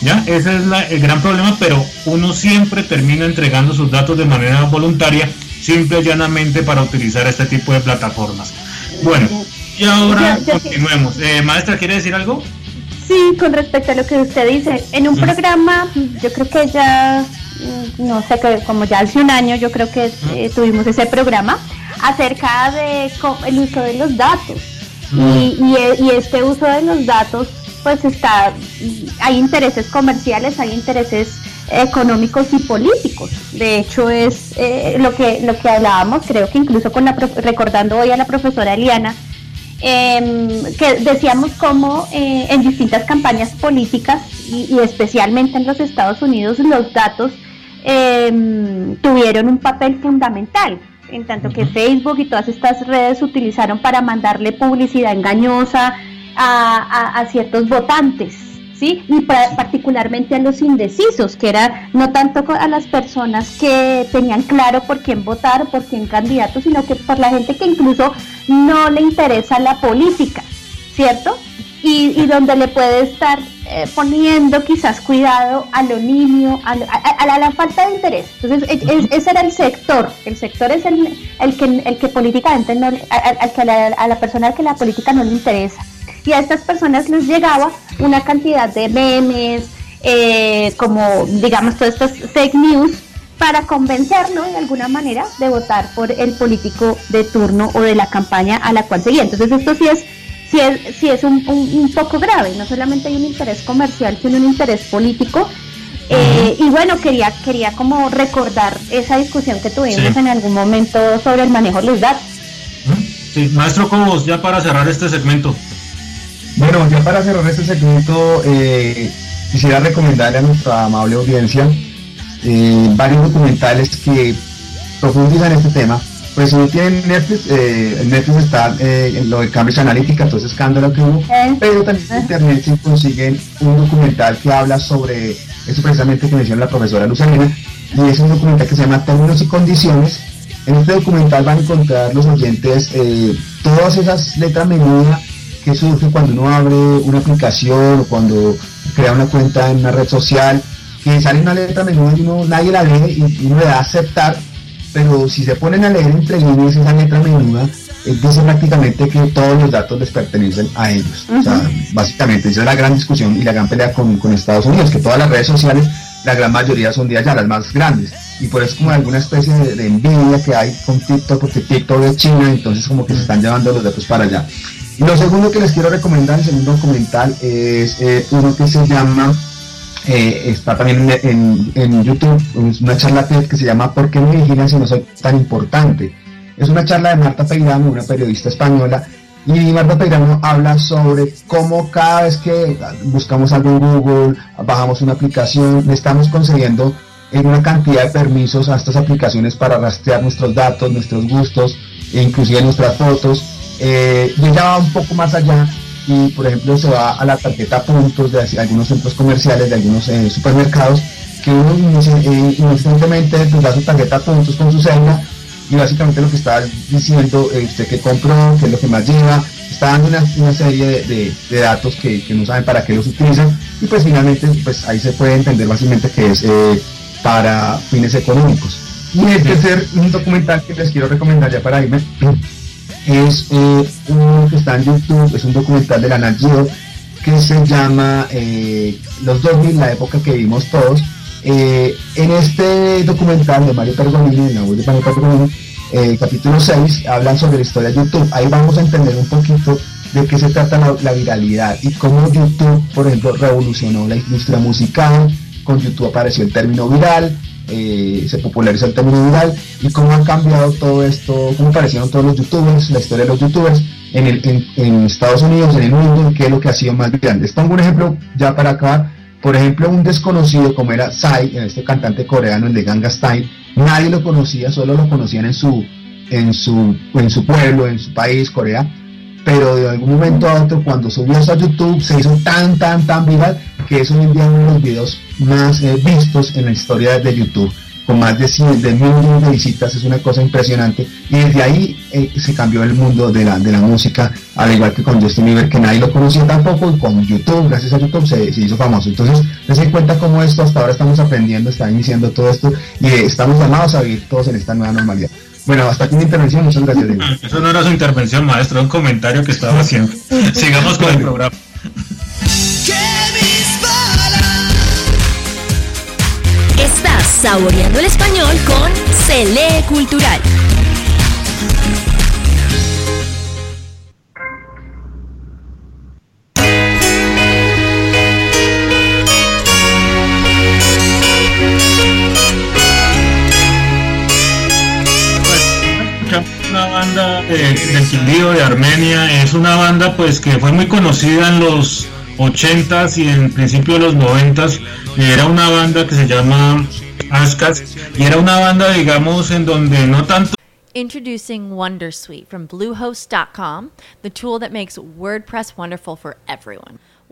¿Ya? Ese es el gran problema, pero uno siempre termina entregando sus datos de manera voluntaria, simple y llanamente para utilizar este tipo de plataformas. Bueno, y ahora continuemos. Eh, maestra, ¿quiere decir algo? Sí, con respecto a lo que usted dice, en un programa, yo creo que ya, mm, no sé, como ya hace un año, yo creo que eh, tuvimos ese programa acerca de el uso de los datos. y, y este uso de los datos pues está, hay intereses comerciales, hay intereses económicos y políticos. De hecho, es eh, lo que lo que hablábamos, creo que incluso con la recordando hoy a la profesora Eliana, em, que decíamos cómo eh, en distintas campañas políticas y, especialmente en los Estados Unidos los datos em, tuvieron un papel fundamental en tanto que Facebook y todas estas redes se utilizaron para mandarle publicidad engañosa, a, ciertos votantes. ¿Sí? y particularmente a los indecisos, que era no tanto a las personas que tenían claro por quién votar, por quién candidato, sino que por la gente que incluso no le interesa la política, ¿cierto? Y, y donde le puede estar eh, poniendo quizás cuidado a lo niño, a, la, falta de interés. Entonces, ese era el sector. El sector es el, el, que, el que políticamente no, al, que a la persona que la política no le interesa y a estas personas les llegaba una cantidad de memes, eh, como digamos todas estas fake news, para convencerlo de alguna manera de votar por el político de turno o de la campaña a la cual seguía. Entonces esto sí es, sí es, sí es un, un, poco grave, no solamente hay un interés comercial, sino un interés político. Eh, y bueno, quería, quería como recordar esa discusión que tuvimos en algún momento sobre el manejo de los datos. Sí, maestro Cobos, ya para cerrar este segmento. Bueno, ya para cerrar este segmento, eh, quisiera recomendarle a nuestra amable audiencia eh, varios documentales que profundizan este tema. Pues si no tienen Netflix, eh, Netflix está en lo de Cambridge Analytica, todo ese escándalo que hubo, pero también en Internet se consiguen un documental que habla sobre eso precisamente que mencionó la profesora Luzanina, y es un documental que se llama Términos y Condiciones. En este documental van a encontrar los oyentes todas esas letras menudas que surge cuando uno abre una aplicación o cuando crea una cuenta en una red social, que sale una letra menuda y uno, nadie la lee y uno le da a aceptar, pero si se ponen a leer entre líneas esa letra menuda, eh, dice prácticamente que todos los datos les pertenecen a ellos. O sea, básicamente esa es la gran discusión y la gran pelea con, con Estados Unidos, que todas las redes sociales la gran mayoría son de allá, las más grandes. Y por eso como alguna especie de, envidia que hay con TikTok, porque TikTok es China, entonces como que se están llevando los datos para allá. Y lo segundo que les quiero recomendar, el segundo documental, es eh, uno que se llama, eh, está también en, YouTube, una charla que se llama ¿Por qué me vigilan si no soy tan importante? Es una charla de Marta Peirano, una periodista española, y Marta Peirano habla sobre cómo cada vez que buscamos algo en Google, bajamos una aplicación, le estamos concediendo en una cantidad de permisos a estas aplicaciones para rastrear nuestros datos, nuestros gustos, e inclusive nuestras fotos eh, y ella va un poco más allá y por ejemplo se va a la tarjeta puntos de algunos centros comerciales, de algunos eh, supermercados, que uno eh, instantáneamente pues, da su tarjeta puntos con su cédula y básicamente lo que está diciendo eh, usted que compró, qué es lo que más lleva, está dando una, serie de, datos que, no saben para qué los utilizan y pues finalmente pues ahí se puede entender básicamente que es para fines económicos. Y el tercer un documental que les quiero recomendar ya para irme es eh, que está en YouTube, es un documental de la Nat que se llama eh, Los 2000, la época que vimos todos. Eh, en este documental de Mario Pergolini, en la voz de Mario Pergolini, capítulo 6, hablan sobre la historia de YouTube. Ahí vamos a entender un poquito de qué se trata la, la viralidad y cómo YouTube, por ejemplo, revolucionó la industria musical, con YouTube apareció el término viral, eh, se popularizó el término viral y cómo han cambiado todo esto, cómo aparecieron todos los youtubers, la historia de los youtubers en, el, en, Estados Unidos, en el mundo, y qué es lo que ha sido más grande. Les pongo un ejemplo ya para acabar. Por ejemplo, un desconocido como era Psy, este cantante coreano, el de Ganga Style, nadie lo conocía, solo lo conocían en su, en su, en su pueblo, en su país, Corea, pero de algún momento a otro, cuando subió a YouTube, se hizo tan, tan, tan viral que es hoy en día uno de los videos más eh, vistos en la historia de YouTube con más de, 100, de mil millones de visitas, es una cosa impresionante. Y desde ahí eh, se cambió el mundo de la, de la música, al igual que con Justin Bieber, que nadie lo conocía tampoco, y con YouTube, gracias a YouTube, se, hizo famoso. Entonces, se cuenta cómo esto, hasta ahora estamos aprendiendo, está iniciando todo esto, y estamos llamados a vivir todos en esta nueva normalidad. Bueno, hasta aquí mi intervención, muchas gracias. Diego. [laughs] Eso no era su intervención, maestro, un comentario que estaba haciendo. [laughs] Sigamos con el programa. Estás saboreando el español con Cele Cultural. De, del Quindío de Armenia es una banda pues que fue muy conocida en los 80s y en principio de los 90s era una banda que se llama Ascas y era una banda digamos en donde no tanto Introducing Wondersuite from Bluehost.com, the tool that makes WordPress wonderful for everyone.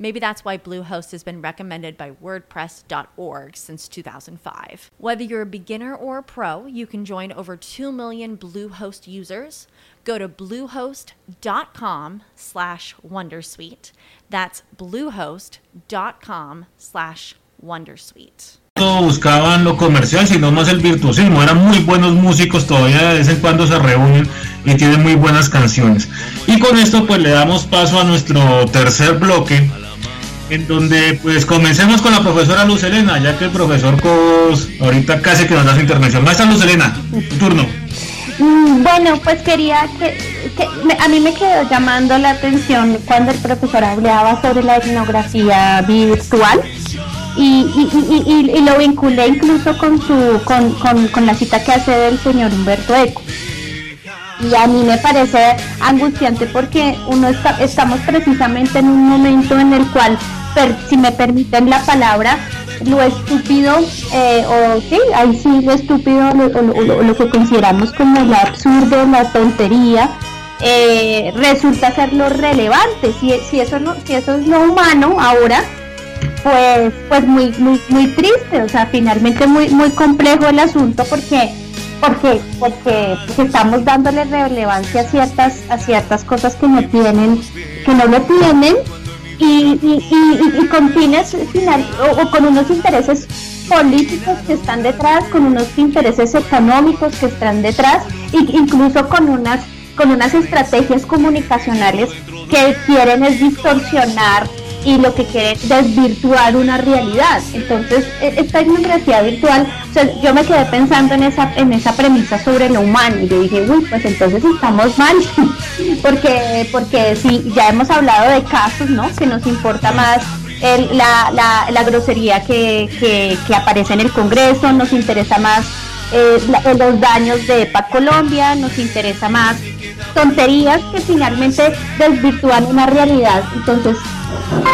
Maybe that's why Bluehost has been recommended by WordPress.org since 2005. Whether you're a beginner or a pro, you can join over 2 million Bluehost users. Go to bluehost.com slash wondersuite. That's bluehost.com slash wondersuite. buscaban lo comercial, sino más el virtuosismo. Eran muy buenos músicos, todavía de vez en cuando se reúnen y tienen muy buenas canciones. Y con esto pues le damos paso a nuestro tercer bloque, en donde pues comencemos con la profesora Luz Elena, ya que el profesor Cos ahorita casi que nos da su intervención. Maestra Luz Elena, tu turno. Mm, Bueno, pues quería que, que a mí me quedó llamando la atención cuando el profesor hablaba sobre la etnografía virtual y, y- y- y- y lo vinculé incluso con su con, con- con la cita que hace del señor Humberto Eco. Y a mí me parece angustiante porque uno está, estamos precisamente en un momento en el cual, per- si me permiten la palabra, lo estúpido, eh, o sí, ahí sí lo estúpido, lo, lo- que consideramos como lo absurdo, la tontería, eh, resulta ser lo relevante. Si, si, eso no, si eso es lo humano ahora, pues pues muy muy muy triste o sea finalmente muy muy complejo el asunto porque porque, porque estamos dándole relevancia a ciertas a ciertas cosas que no tienen que no lo tienen y, y, y- y con fines final o, o con unos intereses políticos que están detrás con unos intereses económicos que están detrás y incluso con unas con unas estrategias comunicacionales que quieren es distorsionar y lo que quieren es desvirtuar una realidad. Entonces, e- esta etnografía virtual, o sea, yo me quedé pensando en esa, en esa premisa sobre lo humano y yo dije, uy, pues entonces estamos mal, [laughs] porque, porque sí, ya hemos hablado de casos, ¿no? Que nos importa más la, la, grosería que, que aparece en el Congreso, nos interesa más eh, los daños de EPA Colombia, nos interesa más tonterías que finalmente desvirtúan una realidad. Entonces,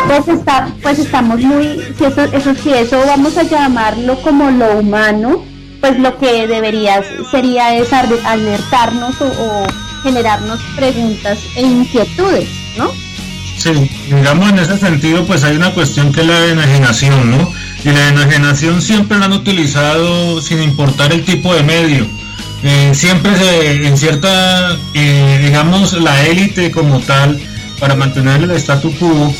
pues está, pues estamos muy, si eso, eso si eso vamos a llamarlo como lo humano, pues lo que debería sería es ar- alertarnos o, o generarnos preguntas e inquietudes, ¿no? Sí, digamos en ese sentido, pues hay una cuestión que es la enajenación, ¿no? Y la enajenación siempre la han utilizado sin importar el tipo de medio. Eh, siempre se, en cierta, eh, digamos, la élite como tal, para mantener el statu quo,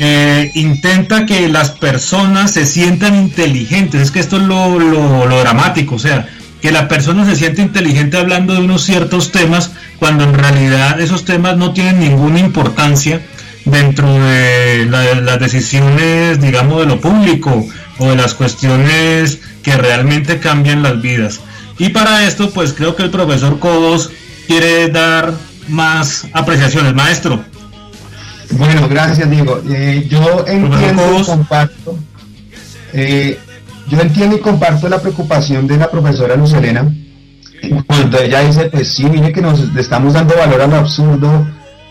eh, intenta que las personas se sientan inteligentes. Es que esto es lo, dramático, o sea, que la persona se siente inteligente hablando de unos ciertos temas cuando en realidad esos temas no tienen ninguna importancia dentro de las decisiones, digamos, de lo público o de las cuestiones que realmente cambian las vidas. Y para esto, pues creo que el profesor Codos quiere dar más apreciaciones. Maestro. Bueno, gracias, Diego. Eh, yo entiendo y comparto. Eh, yo entiendo y comparto la preocupación de la profesora Luz Elena cuando ella dice, pues sí, mire que nos estamos dando valor a lo absurdo,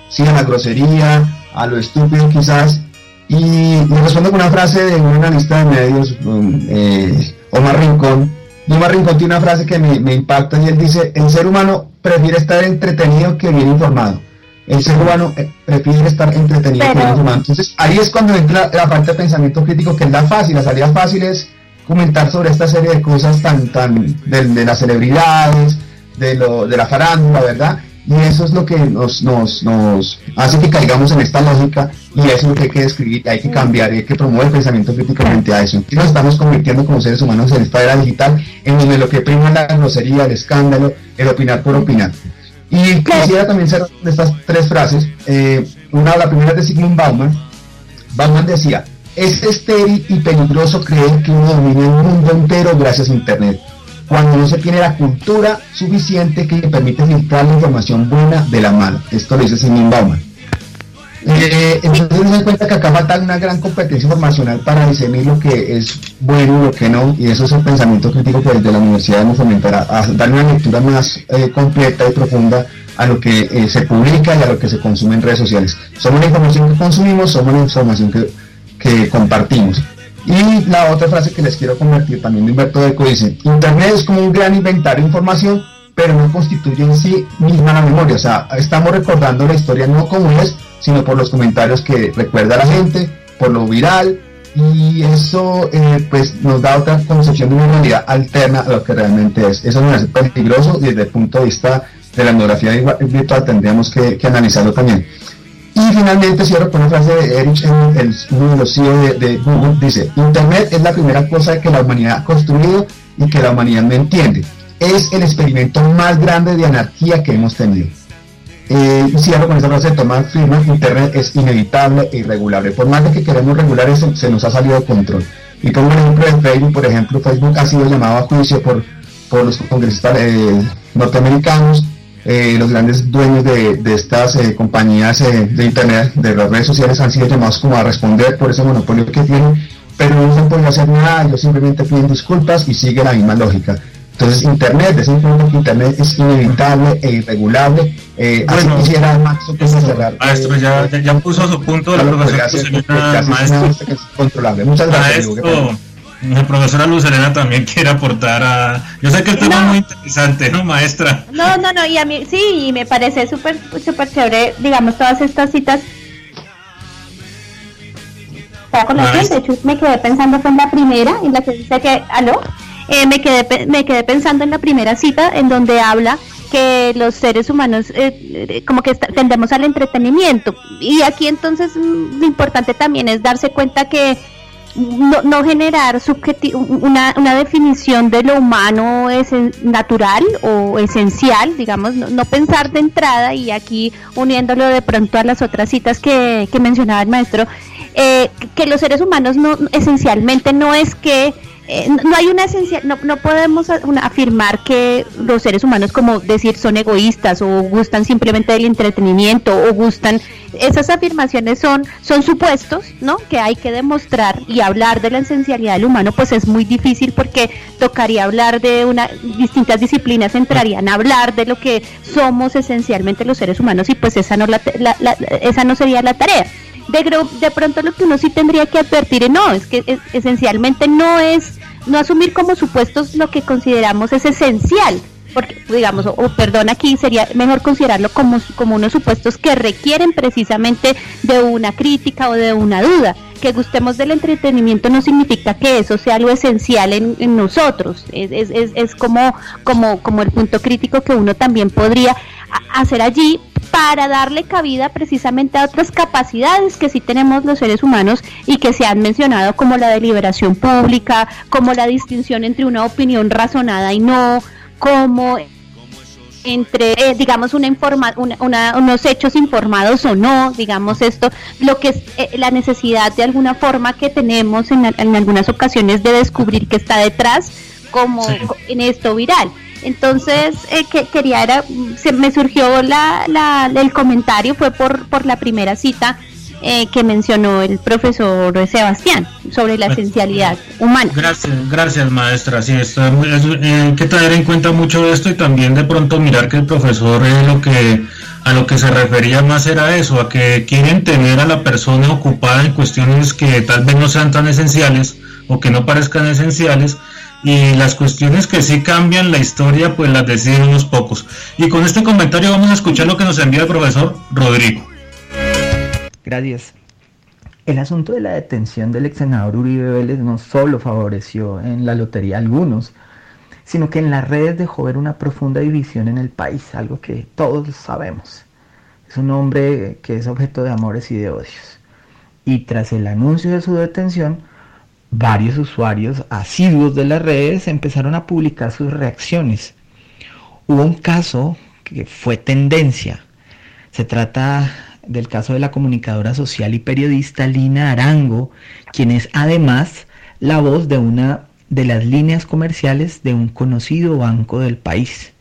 sí, a la grosería, a lo estúpido quizás, y me respondo con una frase de un analista de medios, um, eh, Omar Rincón, y Omar Rincón tiene una frase que me, impacta y él dice, el ser humano prefiere estar entretenido que bien informado. El ser humano eh, prefiere estar entretenido que bien informado. Entonces ahí es cuando entra la parte de pensamiento crítico, que es la fácil, la salida fácil es comentar sobre esta serie de cosas tan, tan, de, las celebridades, de, lo, de la farándula, ¿verdad? Y eso es lo que nos, nos, nos hace que caigamos en esta lógica y eso es lo que hay que describir, hay que cambiar y hay que promover el pensamiento críticamente a eso. Y nos estamos convirtiendo como seres humanos en esta era digital en donde lo que prima es la grosería, el escándalo, el opinar por opinar. Y quisiera también cerrar estas tres frases. Eh, una, la primera es de Sigmund Bauman. Bauman decía, es estéril y peligroso creer que uno domina el mundo entero gracias a Internet, cuando no se tiene la cultura suficiente que permite filtrar la información buena de la mala. Esto lo dice Simon Bauman. Eh, entonces se dan cuenta que acá falta una gran competencia informacional para discernir lo que es bueno y lo que no, y eso es el pensamiento crítico que desde la universidad debemos fomentar, a, dar una lectura más eh, completa y profunda a lo que eh, se publica y a lo que se consume en redes sociales. Somos la información que consumimos, somos la información que que compartimos. Y la otra frase que les quiero convertir también de Humberto Eco dice, Internet es como un gran inventario de información, pero no constituye en sí misma la memoria. O sea, estamos recordando la historia no como es, sino por los comentarios que recuerda la gente, por lo viral, y eso eh, pues nos da otra concepción de una realidad alterna a lo que realmente es. Eso me hace peligroso y desde el punto de vista de la etnografía virtual tendríamos que analizarlo también. Finalmente cierro con una frase de Erich, el, uno de los CEO de, Google, dice, Internet es la primera cosa que la humanidad ha construido y que la humanidad no entiende. Es el experimento más grande de anarquía que hemos tenido. Eh, cierro con esta frase de Thomas Friedman, Internet es inevitable e irregulable. Por más de que queremos regular eso, se nos ha salido de control. Y por ejemplo de Facebook, por ejemplo, Facebook ha sido llamado a juicio por, por los congresistas eh, norteamericanos eh, los grandes dueños de, estas eh, compañías eh, de Internet, de las redes sociales, han sido llamados como a responder por ese monopolio que tienen, pero no se han podido hacer nada, ellos simplemente piden disculpas y sigue la misma lógica. Entonces, Internet, un que Internet es inevitable e irregulable. Eh, bueno, así quisiera Maxo que cerrar. Maestro, ya, ya, puso su punto de la profesora maestro. Controlable. Muchas gracias. Maestro, la profesora Luz también quiere aportar a... Yo sé que el tema es muy interesante, ¿no, maestra? No, no, no, y a mí sí, y me parece súper, súper chévere, digamos, todas estas citas. Con la gente, de hecho, me quedé pensando en la primera, en la que dice que, ¿aló? Eh, me, quedé, me quedé pensando en la primera cita, en donde habla que los seres humanos eh, eh, como que tendemos al entretenimiento. Y aquí entonces mm, lo importante también es darse cuenta que no, no generar una, una, definición de lo humano es natural o esencial, digamos, no, pensar de entrada y aquí uniéndolo de pronto a las otras citas que, que mencionaba el maestro, eh, que los seres humanos no esencialmente no es que eh, no hay una esencia, no, no podemos afirmar que los seres humanos, como decir, son egoístas o gustan simplemente del entretenimiento o gustan. Esas afirmaciones son, son supuestos, ¿no? Que hay que demostrar y hablar de la esencialidad del humano, pues es muy difícil porque tocaría hablar de una distintas disciplinas entrarían a hablar de lo que somos esencialmente los seres humanos y pues esa no la, esa no sería la tarea de, de pronto lo que uno sí tendría que advertir, no, es que esencialmente no es, no asumir como supuestos lo que consideramos es esencial, porque digamos, o, perdón, aquí sería mejor considerarlo como, como unos supuestos que requieren precisamente de una crítica o de una duda. Que gustemos del entretenimiento no significa que eso sea lo esencial en, en nosotros, es, es, es, es, como, como, como el punto crítico que uno también podría hacer allí para darle cabida precisamente a otras capacidades que sí tenemos los seres humanos y que se han mencionado como la deliberación pública, como la distinción entre una opinión razonada y no, como entre, eh, digamos, una informa una, unos hechos informados o no, digamos esto, lo que es eh, la necesidad de alguna forma que tenemos en, en, algunas ocasiones de descubrir qué está detrás, como en esto viral. Entonces, eh, que, quería, era, se me surgió la, la, el comentario, fue por, por la primera cita eh, que mencionó el profesor Sebastián sobre la esencialidad humana. Gracias, gracias maestra. Sí, esto eh, hay que tener en cuenta mucho esto y también de pronto mirar que el profesor es lo que a lo que se refería más era eso, a que quieren tener a la persona ocupada en cuestiones que tal vez no sean tan esenciales o que no parezcan esenciales y las cuestiones que sí cambian la historia pues las deciden unos pocos. Y con este comentario vamos a escuchar lo que nos envía el profesor Rodrigo. Gracias. El asunto de la detención del ex senador Uribe Vélez no solo favoreció en la lotería a algunos, sino que en las redes dejó ver una profunda división en el país, algo que todos sabemos. Es un hombre que es objeto de amores y de odios. Y tras el anuncio de su detención, varios usuarios asiduos de las redes empezaron a publicar sus reacciones. Hubo un caso que fue tendencia. Se trata del caso de la comunicadora social y periodista Lina Arango, quien es además la voz de una de las líneas comerciales de un conocido banco del país.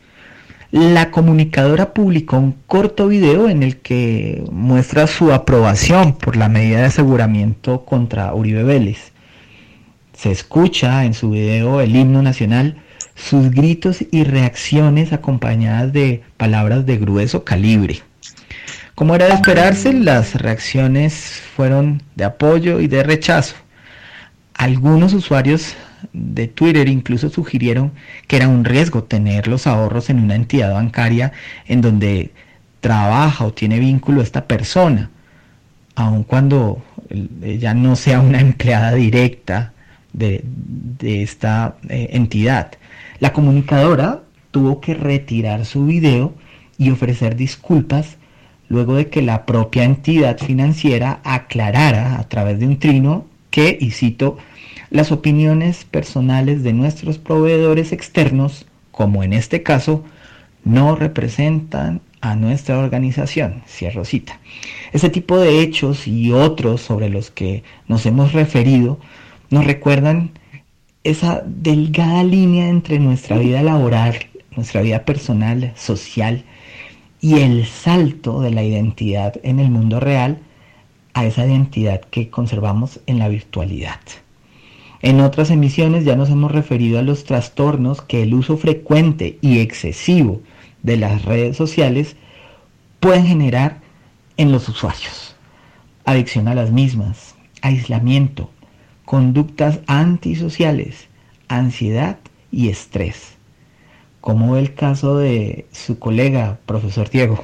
La comunicadora publicó un corto video en el que muestra su aprobación por la medida de aseguramiento contra Uribe Vélez. Se escucha en su video el himno nacional, sus gritos y reacciones acompañadas de palabras de grueso calibre. Como era de esperarse, las reacciones fueron de apoyo y de rechazo. Algunos usuarios de Twitter incluso sugirieron que era un riesgo tener los ahorros en una entidad bancaria en donde trabaja o tiene vínculo esta persona, aun cuando ella no sea una empleada directa de, esta eh, entidad. La comunicadora tuvo que retirar su video y ofrecer disculpas luego de que la propia entidad financiera aclarara a través de un trino que, y cito, las opiniones personales de nuestros proveedores externos, como en este caso, no representan a nuestra organización. Cierro cita. Ese tipo de hechos y otros sobre los que nos hemos referido nos recuerdan esa delgada línea entre nuestra vida laboral, nuestra vida personal, social y el salto de la identidad en el mundo real a esa identidad que conservamos en la virtualidad. En otras emisiones ya nos hemos referido a los trastornos que el uso frecuente y excesivo de las redes sociales pueden generar en los usuarios. Adicción a las mismas, aislamiento, conductas antisociales, ansiedad y estrés. ¿Cómo ve el caso de su colega, profesor Diego?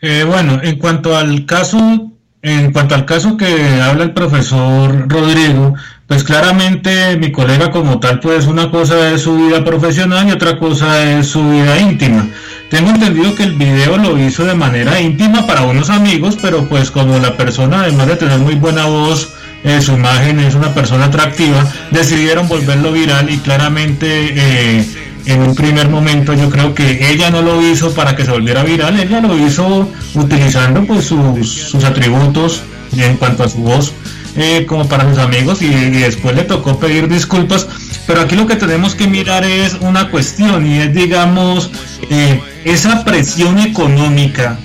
Eh, bueno, en cuanto al caso, en cuanto al caso que habla el profesor Rodrigo, pues claramente mi colega como tal, pues una cosa es su vida profesional y otra cosa es su vida íntima. Tengo entendido que el video lo hizo de manera íntima para unos amigos, pero pues como la persona, además de tener muy buena voz, su imagen es una persona atractiva, decidieron volverlo viral y claramente eh, en un primer momento yo creo que ella no lo hizo para que se volviera viral, ella lo hizo utilizando pues sus, atributos en cuanto a su voz eh, como para sus amigos y, después le tocó pedir disculpas, pero aquí lo que tenemos que mirar es una cuestión y es digamos eh, esa presión económica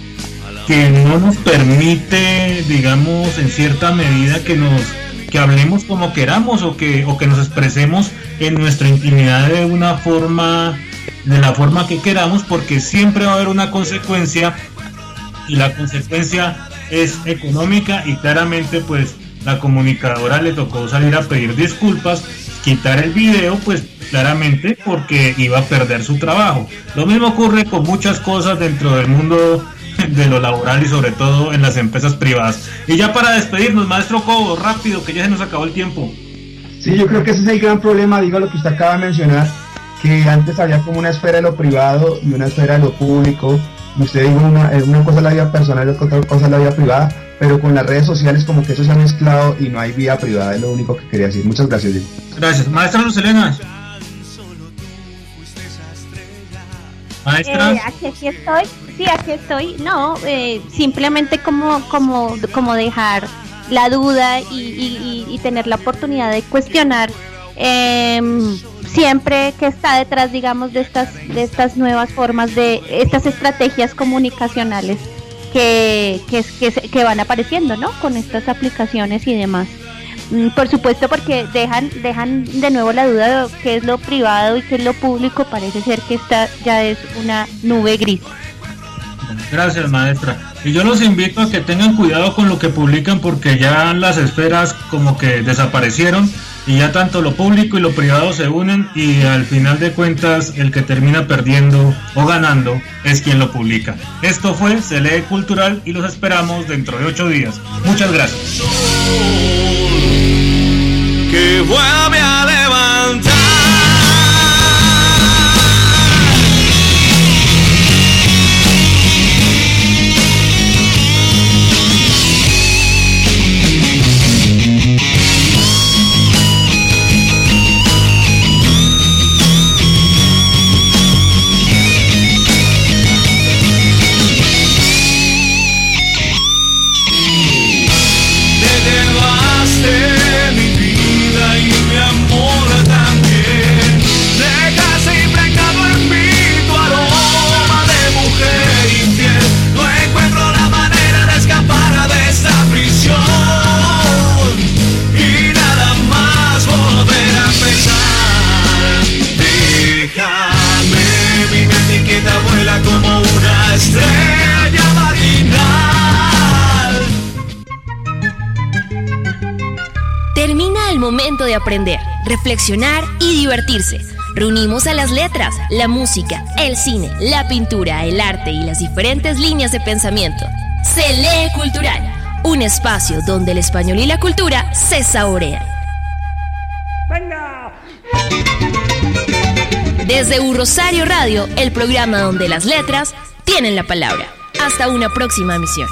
que no nos permite digamos en cierta medida que nos que hablemos como queramos o que, o que nos expresemos en nuestra intimidad de una forma, de la forma que queramos, porque siempre va a haber una consecuencia y la consecuencia es económica y claramente pues la comunicadora le tocó salir a pedir disculpas, quitar el video pues claramente porque iba a perder su trabajo. Lo mismo ocurre con muchas cosas dentro del mundo de lo laboral y sobre todo en las empresas privadas. Y ya para despedirnos, maestro Cobo, rápido, que ya se nos acabó el tiempo. Sí, yo creo que ese es el gran problema, digo lo que usted acaba de mencionar, que antes había como una esfera de lo privado y una esfera de lo público. Usted dijo una, eh, una cosa es la vida personal y otra cosa es la vida privada, pero con las redes sociales como que eso se ha mezclado y no hay vida privada, es lo único que quería decir. Muchas gracias, Gracias. Maestra Lucelena. Maestra. Eh, aquí, estoy, sí, aquí estoy. No, eh, simplemente como, como, como dejar la duda y, tener la oportunidad de cuestionar em, siempre que está detrás, digamos, de estas, de estas nuevas formas, de estas estrategias comunicacionales que, que, que, que van apareciendo, ¿no? Con estas aplicaciones y demás. Mm, por supuesto, porque dejan, dejan de nuevo la duda de qué es lo privado y qué es lo público. Parece ser que esta ya es una nube gris. Gracias, maestra. Y yo los invito a que tengan cuidado con lo que publican porque ya las esferas como que desaparecieron y ya tanto lo público y lo privado se unen y al final de cuentas el que termina perdiendo o ganando es quien lo publica. Esto fue Se lee Cultural y los esperamos dentro de ocho días. Muchas gracias. Que vuelve a aprender, reflexionar y divertirse. Reunimos a las letras, la música, el cine, la pintura, el arte y las diferentes líneas de pensamiento. Se lee cultural, un espacio donde el español y la cultura se saborean. ¡Venga! Desde Un Rosario Radio, el programa donde las letras tienen la palabra. Hasta una próxima misión.